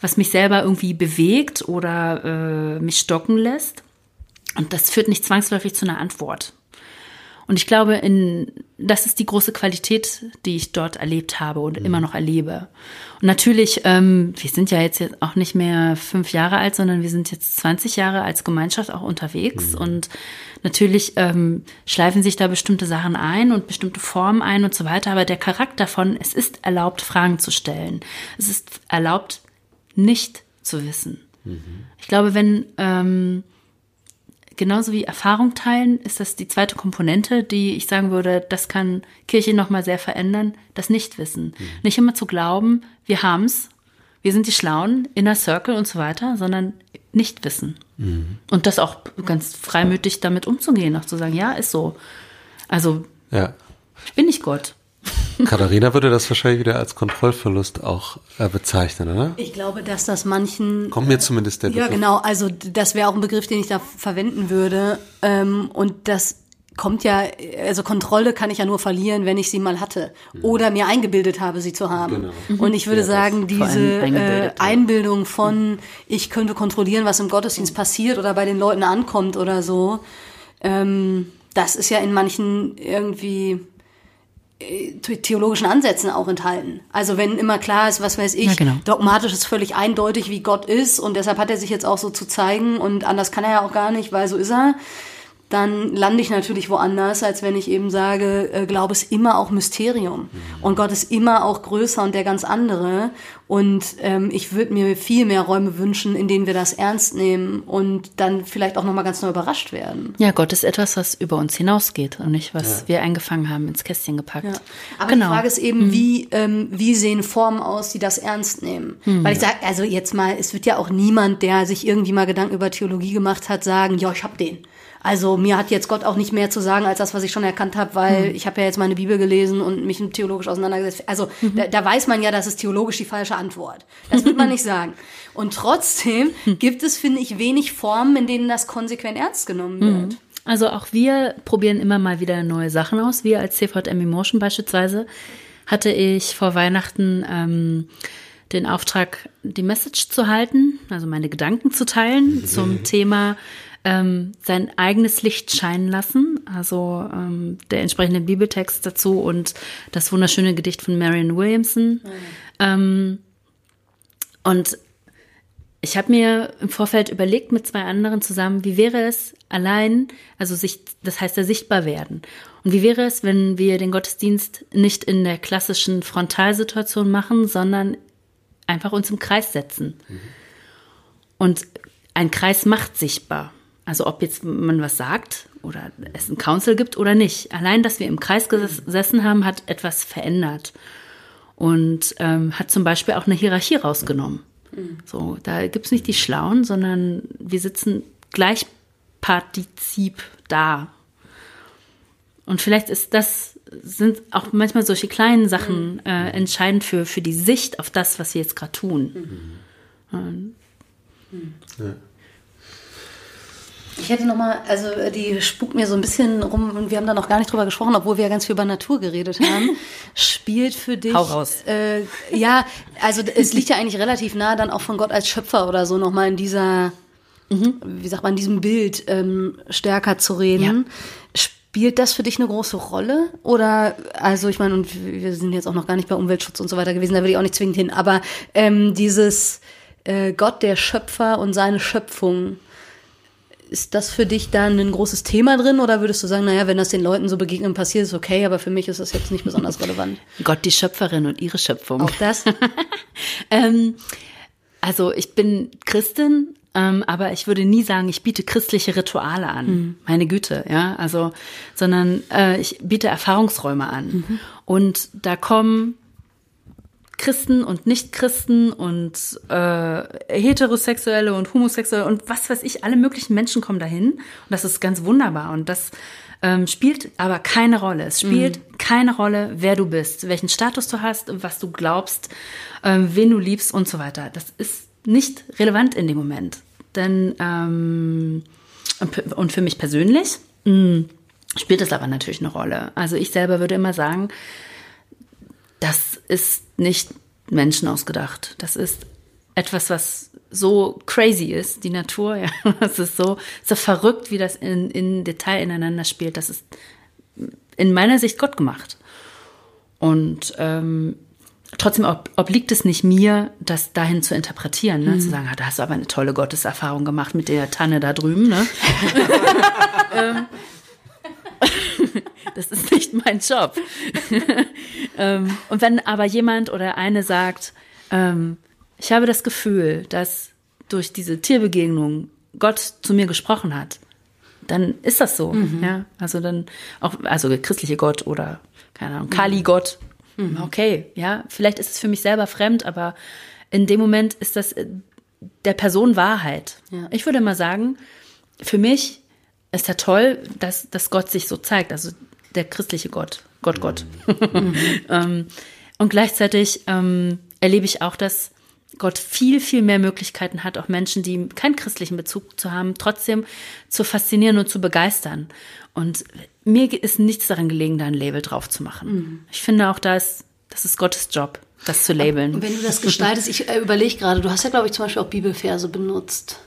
was mich selber irgendwie bewegt oder äh, mich stocken lässt. Und das führt nicht zwangsläufig zu einer Antwort. Und ich glaube, in, das ist die große Qualität, die ich dort erlebt habe und mhm. immer noch erlebe. Und natürlich, ähm, wir sind ja jetzt auch nicht mehr fünf Jahre alt, sondern wir sind jetzt 20 Jahre als Gemeinschaft auch unterwegs. Mhm. Und natürlich ähm, schleifen sich da bestimmte Sachen ein und bestimmte Formen ein und so weiter. Aber der Charakter von, es ist erlaubt, Fragen zu stellen. Es ist erlaubt, nicht zu wissen. Mhm. Ich glaube, wenn ähm, genauso wie Erfahrung teilen, ist das die zweite Komponente, die ich sagen würde, das kann Kirche nochmal sehr verändern, das Nichtwissen. Mhm. Nicht immer zu glauben, wir haben's, wir sind die Schlauen, Inner Circle und so weiter, sondern Nichtwissen. Mhm. Und das auch ganz freimütig damit umzugehen, auch zu sagen, ja, ist so. Also, ja. ich bin nicht Gott. [laughs] Katharina würde das wahrscheinlich wieder als Kontrollverlust auch äh, bezeichnen, oder? Ich glaube, dass das manchen. Kommt mir zumindest der Begriff. Ja, genau. Also, das wäre auch ein Begriff, den ich da verwenden würde. Ähm, und das kommt ja, also Kontrolle kann ich ja nur verlieren, wenn ich sie mal hatte oder mir eingebildet habe, sie zu haben. Genau. Mhm. Und ich würde ja, sagen, diese äh, Einbildung von, ich könnte kontrollieren, was im Gottesdienst passiert oder bei den Leuten ankommt oder so, ähm, das ist ja in manchen irgendwie äh, theologischen Ansätzen auch enthalten. Also wenn immer klar ist, was weiß ich, Ja, genau. dogmatisch ist völlig eindeutig, wie Gott ist und deshalb hat er sich jetzt auch so zu zeigen und anders kann er ja auch gar nicht, weil so ist er, dann lande ich natürlich woanders, als wenn ich eben sage, äh, Glaube ist immer auch Mysterium und Gott ist immer auch größer und der ganz andere und ähm, ich würde mir viel mehr Räume wünschen, in denen wir das ernst nehmen und dann vielleicht auch nochmal ganz neu überrascht werden. Ja, Gott ist etwas, was über uns hinausgeht und nicht, was wir eingefangen haben, ins Kästchen gepackt. Ja. Aber genau. die Frage ist eben, wie, ähm, wie sehen Formen aus, die das ernst nehmen? Weil ich sage, also jetzt mal, es wird ja auch niemand, der sich irgendwie mal Gedanken über Theologie gemacht hat, sagen, ja, ich hab den. Also mir hat jetzt Gott auch nicht mehr zu sagen als das, was ich schon erkannt habe, weil ich habe ja jetzt meine Bibel gelesen und mich theologisch auseinandergesetzt. Also da, da weiß man ja, das ist theologisch die falsche Antwort. Das wird man nicht [laughs] sagen. Und trotzdem gibt es, finde ich, wenig Formen, in denen das konsequent ernst genommen wird. Also auch wir probieren immer mal wieder neue Sachen aus. Wir als CVM Emotion beispielsweise hatte ich vor Weihnachten ähm, den Auftrag, die Message zu halten, also meine Gedanken zu teilen [laughs] zum Thema ähm, sein eigenes Licht scheinen lassen. Also ähm, der entsprechende Bibeltext dazu und das wunderschöne Gedicht von Marion Williamson. Ähm, und ich habe mir im Vorfeld überlegt mit zwei anderen zusammen, wie wäre es allein, also sich, das heißt ja sichtbar werden. Und wie wäre es, wenn wir den Gottesdienst nicht in der klassischen Frontalsituation machen, sondern einfach uns im Kreis setzen. Und ein Kreis macht sichtbar. Also ob jetzt man was sagt oder es einen Council gibt oder nicht. Allein, dass wir im Kreis ges- gesessen haben, hat etwas verändert. Und ähm, hat zum Beispiel auch eine Hierarchie rausgenommen. So, da gibt's nicht die Schlauen, sondern wir sitzen gleichpartizip da. Und vielleicht ist das, sind auch manchmal solche kleinen Sachen äh, entscheidend für, für die Sicht auf das, was wir jetzt gerade tun. Ich hätte noch mal, also äh, die spukt mir so ein bisschen rum und wir haben da noch gar nicht drüber gesprochen, obwohl wir ja ganz viel über Natur geredet haben. [laughs] Spielt für dich? Hau raus. Äh, ja, also es liegt ja eigentlich relativ nah dann auch von Gott als Schöpfer oder so noch mal in dieser, wie sagt man, in diesem Bild ähm, stärker zu reden. Spielt das für dich eine große Rolle? Oder, also ich meine, und wir sind jetzt auch noch gar nicht bei Umweltschutz und so weiter gewesen, da will ich auch nicht zwingend hin, aber ähm, dieses äh, Gott, der Schöpfer und seine Schöpfung, ist das für dich dann ein großes Thema drin oder würdest du sagen, naja, wenn das den Leuten so begegnen passiert, ist okay, aber für mich ist das jetzt nicht besonders relevant? Gott, die Schöpferin und ihre Schöpfung. Auch das? [laughs] Ähm, also ich bin Christin, ähm, aber ich würde nie sagen, ich biete christliche Rituale an. Meine Güte, ja. Also, sondern äh, ich biete Erfahrungsräume an. Und da kommen Christen und Nicht-Christen und äh, Heterosexuelle und Homosexuelle und was weiß ich, alle möglichen Menschen kommen dahin. Und das ist ganz wunderbar. Und das ähm, spielt aber keine Rolle. Es spielt keine Rolle, wer du bist, welchen Status du hast, was du glaubst, ähm, wen du liebst und so weiter. Das ist nicht relevant in dem Moment. Denn, ähm, und für mich persönlich mh, spielt es aber natürlich eine Rolle. Also ich selber würde immer sagen, das ist nicht Menschen ausgedacht. Das ist etwas, was so crazy ist, die Natur, [laughs] ja. Das ist so, so verrückt, wie das in, in Detail ineinander spielt. Das ist in meiner Sicht Gott gemacht. Und ähm, trotzdem ob, obliegt es nicht mir, das dahin zu interpretieren, ne? zu sagen, ah, da hast du aber eine tolle Gotteserfahrung gemacht mit der Tanne da drüben. Ne? [laughs] [laughs] Ähm, das ist nicht mein Job. [laughs] ähm, und wenn aber jemand oder eine sagt, ähm, ich habe das Gefühl, dass durch diese Tierbegegnung Gott zu mir gesprochen hat, dann ist das so. Ja, also dann auch, also der christliche Gott oder keine Ahnung, Kali-Gott. Okay, ja, vielleicht ist es für mich selber fremd, aber in dem Moment ist das äh, der Person Wahrheit. Ja. Ich würde mal sagen, für mich ist ja toll, dass, dass Gott sich so zeigt, also der christliche Gott, Gott, Gott. [laughs] ähm, und gleichzeitig ähm, erlebe ich auch, dass Gott viel, viel mehr Möglichkeiten hat, auch Menschen, die keinen christlichen Bezug zu haben, trotzdem zu faszinieren und zu begeistern. Und mir ist nichts daran gelegen, da ein Label drauf zu machen. Ich finde auch, da ist, das ist Gottes Job, das zu labeln. Und wenn du das gestaltest, ich äh, überlege gerade, du hast ja, glaube ich, zum Beispiel auch Bibelverse benutzt.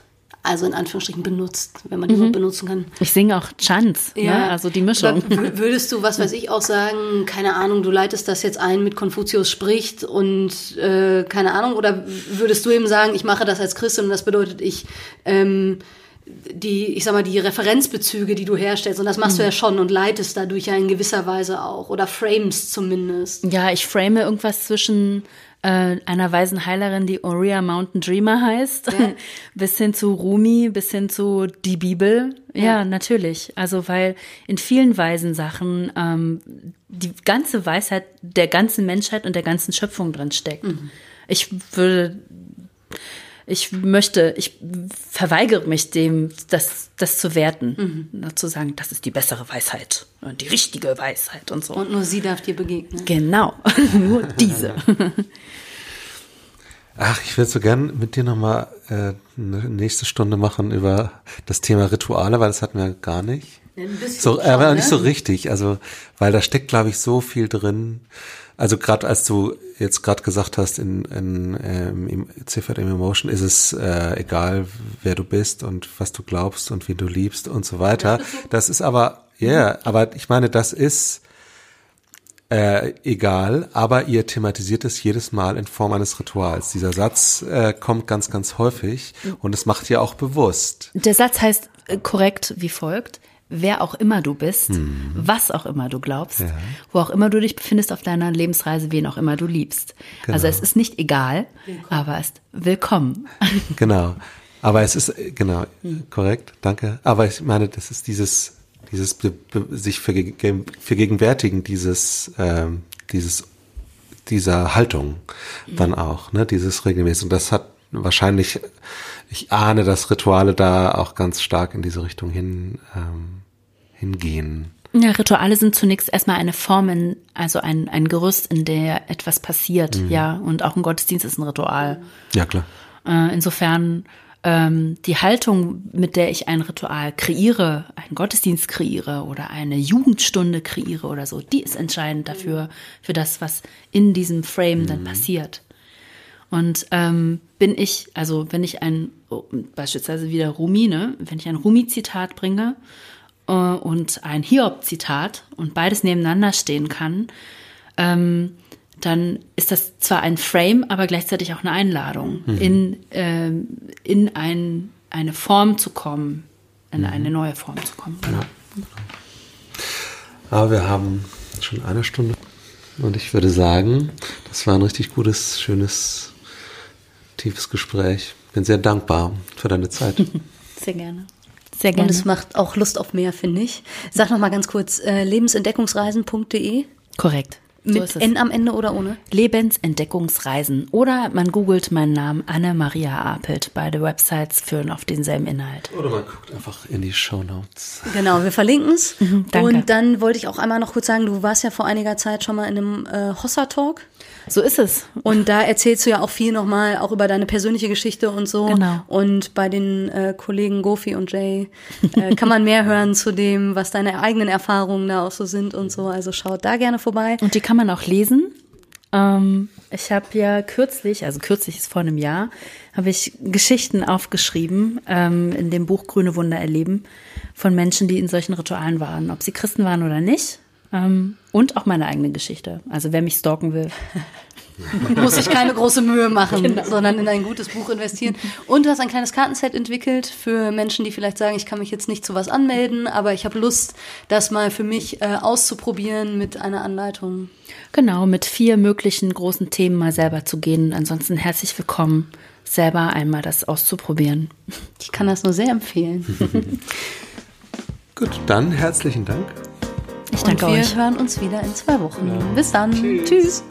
Also in Anführungsstrichen benutzt, wenn man die mhm. benutzen kann. Ich singe auch Chants, ne? ja. ne? also die Mischung. Oder würdest du, was weiß ich, auch sagen, keine Ahnung, du leitest das jetzt ein mit Konfuzius spricht und äh, keine Ahnung, oder würdest du eben sagen, ich mache das als Christin und das bedeutet, ich ähm, die, ich sag mal, die Referenzbezüge, die du herstellst, und das machst mhm. du ja schon und leitest dadurch ja in gewisser Weise auch oder frames zumindest. Ja, ich frame irgendwas zwischen äh, einer weisen Heilerin, die Oria Mountain Dreamer heißt, ja. [laughs] bis hin zu Rumi, bis hin zu die Bibel. Ja, ja, natürlich. Also weil in vielen weisen Sachen ähm, die ganze Weisheit der ganzen Menschheit und der ganzen Schöpfung drin steckt. Mhm. Ich würde ich möchte, ich verweigere mich dem, das, das zu werten, mhm. zu sagen, das ist die bessere Weisheit, die richtige Weisheit und so. Und nur sie darf dir begegnen. Genau, [laughs] nur diese. Ach, ich würde so gern mit dir nochmal äh, eine nächste Stunde machen über das Thema Rituale, weil das hatten wir gar nicht. So, aber ne? nicht so richtig, also weil da steckt, glaube ich, so viel drin. Also gerade als du jetzt gerade gesagt hast, in, in ähm, im CVM Emotion ist es äh, egal, wer du bist und was du glaubst und wie du liebst und so weiter. [laughs] Das ist aber, ja, yeah, aber ich meine, das ist äh, egal, aber ihr thematisiert es jedes Mal in Form eines Rituals. Dieser Satz äh, kommt ganz, ganz häufig und es macht ihr auch bewusst. Der Satz heißt äh, korrekt wie folgt wer auch immer du bist, mhm. was auch immer du glaubst, ja. wo auch immer du dich befindest auf deiner Lebensreise, wen auch immer du liebst. Genau. Also es ist nicht egal, willkommen. aber es ist willkommen. [laughs] Genau. Aber es ist, genau, korrekt, danke. Aber ich meine, das ist dieses, dieses sich vergegenwärtigen dieses, ähm, dieses, dieser Haltung mhm. dann auch, ne, dieses regelmäßig. Und das hat wahrscheinlich, ich ahne, dass Rituale da auch ganz stark in diese Richtung hin ähm, hingehen? Ja, Rituale sind zunächst erstmal eine Form, in, also ein, ein Gerüst, in der etwas passiert, mhm. ja. Und auch ein Gottesdienst ist ein Ritual. Ja, klar. Äh, insofern ähm, die Haltung, mit der ich ein Ritual kreiere, einen Gottesdienst kreiere oder eine Jugendstunde kreiere oder so, die ist entscheidend dafür, für das, was in diesem Frame mhm. dann passiert. Und ähm, bin ich, also wenn ich ein, oh, beispielsweise wieder Rumi, ne, wenn ich ein Rumi-Zitat bringe, und ein Hiob-Zitat und beides nebeneinander stehen kann, ähm, dann ist das zwar ein Frame, aber gleichzeitig auch eine Einladung, mhm. in, äh, in ein, eine Form zu kommen, in mhm. eine neue Form zu kommen. Genau. Aber wir haben schon eine Stunde und ich würde sagen, das war ein richtig gutes, schönes, tiefes Gespräch. Bin sehr dankbar für deine Zeit. [laughs] Sehr gerne. Sehr gerne. Und es macht auch Lust auf mehr, finde ich. Sag noch mal ganz kurz, äh, lebensentdeckungsreisen.de. Korrekt. So Mit N am Ende oder ohne? Lebensentdeckungsreisen. Oder man googelt meinen Namen Anne-Maria Apelt. Beide Websites führen auf denselben Inhalt. Oder man guckt einfach in die Show Notes. Genau, wir verlinken es. [laughs] Mhm, und dann wollte ich auch einmal noch kurz sagen, du warst ja vor einiger Zeit schon mal in einem äh, Hossa-Talk. So ist es. Und da erzählst du ja auch viel nochmal, auch über deine persönliche Geschichte und so. Genau. Und bei den äh, Kollegen Gofi und Jay äh, kann man mehr [laughs] hören zu dem, was deine eigenen Erfahrungen da auch so sind und so. Also schaut da gerne vorbei. Und die kann man auch lesen. Ähm, ich habe ja kürzlich, also kürzlich ist vor einem Jahr, habe ich Geschichten aufgeschrieben ähm, in dem Buch Grüne Wunder erleben von Menschen, die in solchen Ritualen waren, ob sie Christen waren oder nicht. Ähm, und auch meine eigene Geschichte. Also wer mich stalken will. [laughs] Muss sich keine große Mühe machen, genau. sondern in ein gutes Buch investieren. Und du hast ein kleines Kartenset entwickelt für Menschen, die vielleicht sagen, ich kann mich jetzt nicht zu was anmelden, aber ich habe Lust, das mal für mich äh, auszuprobieren mit einer Anleitung. Genau, mit vier möglichen großen Themen mal selber zu gehen. Ansonsten herzlich willkommen, selber einmal das auszuprobieren. Ich kann das nur sehr empfehlen. [laughs] Gut, dann herzlichen Dank. Ich danke Und wir euch. hören uns wieder in zwei Wochen. Ja. Bis dann. Tschüss. Tschüss.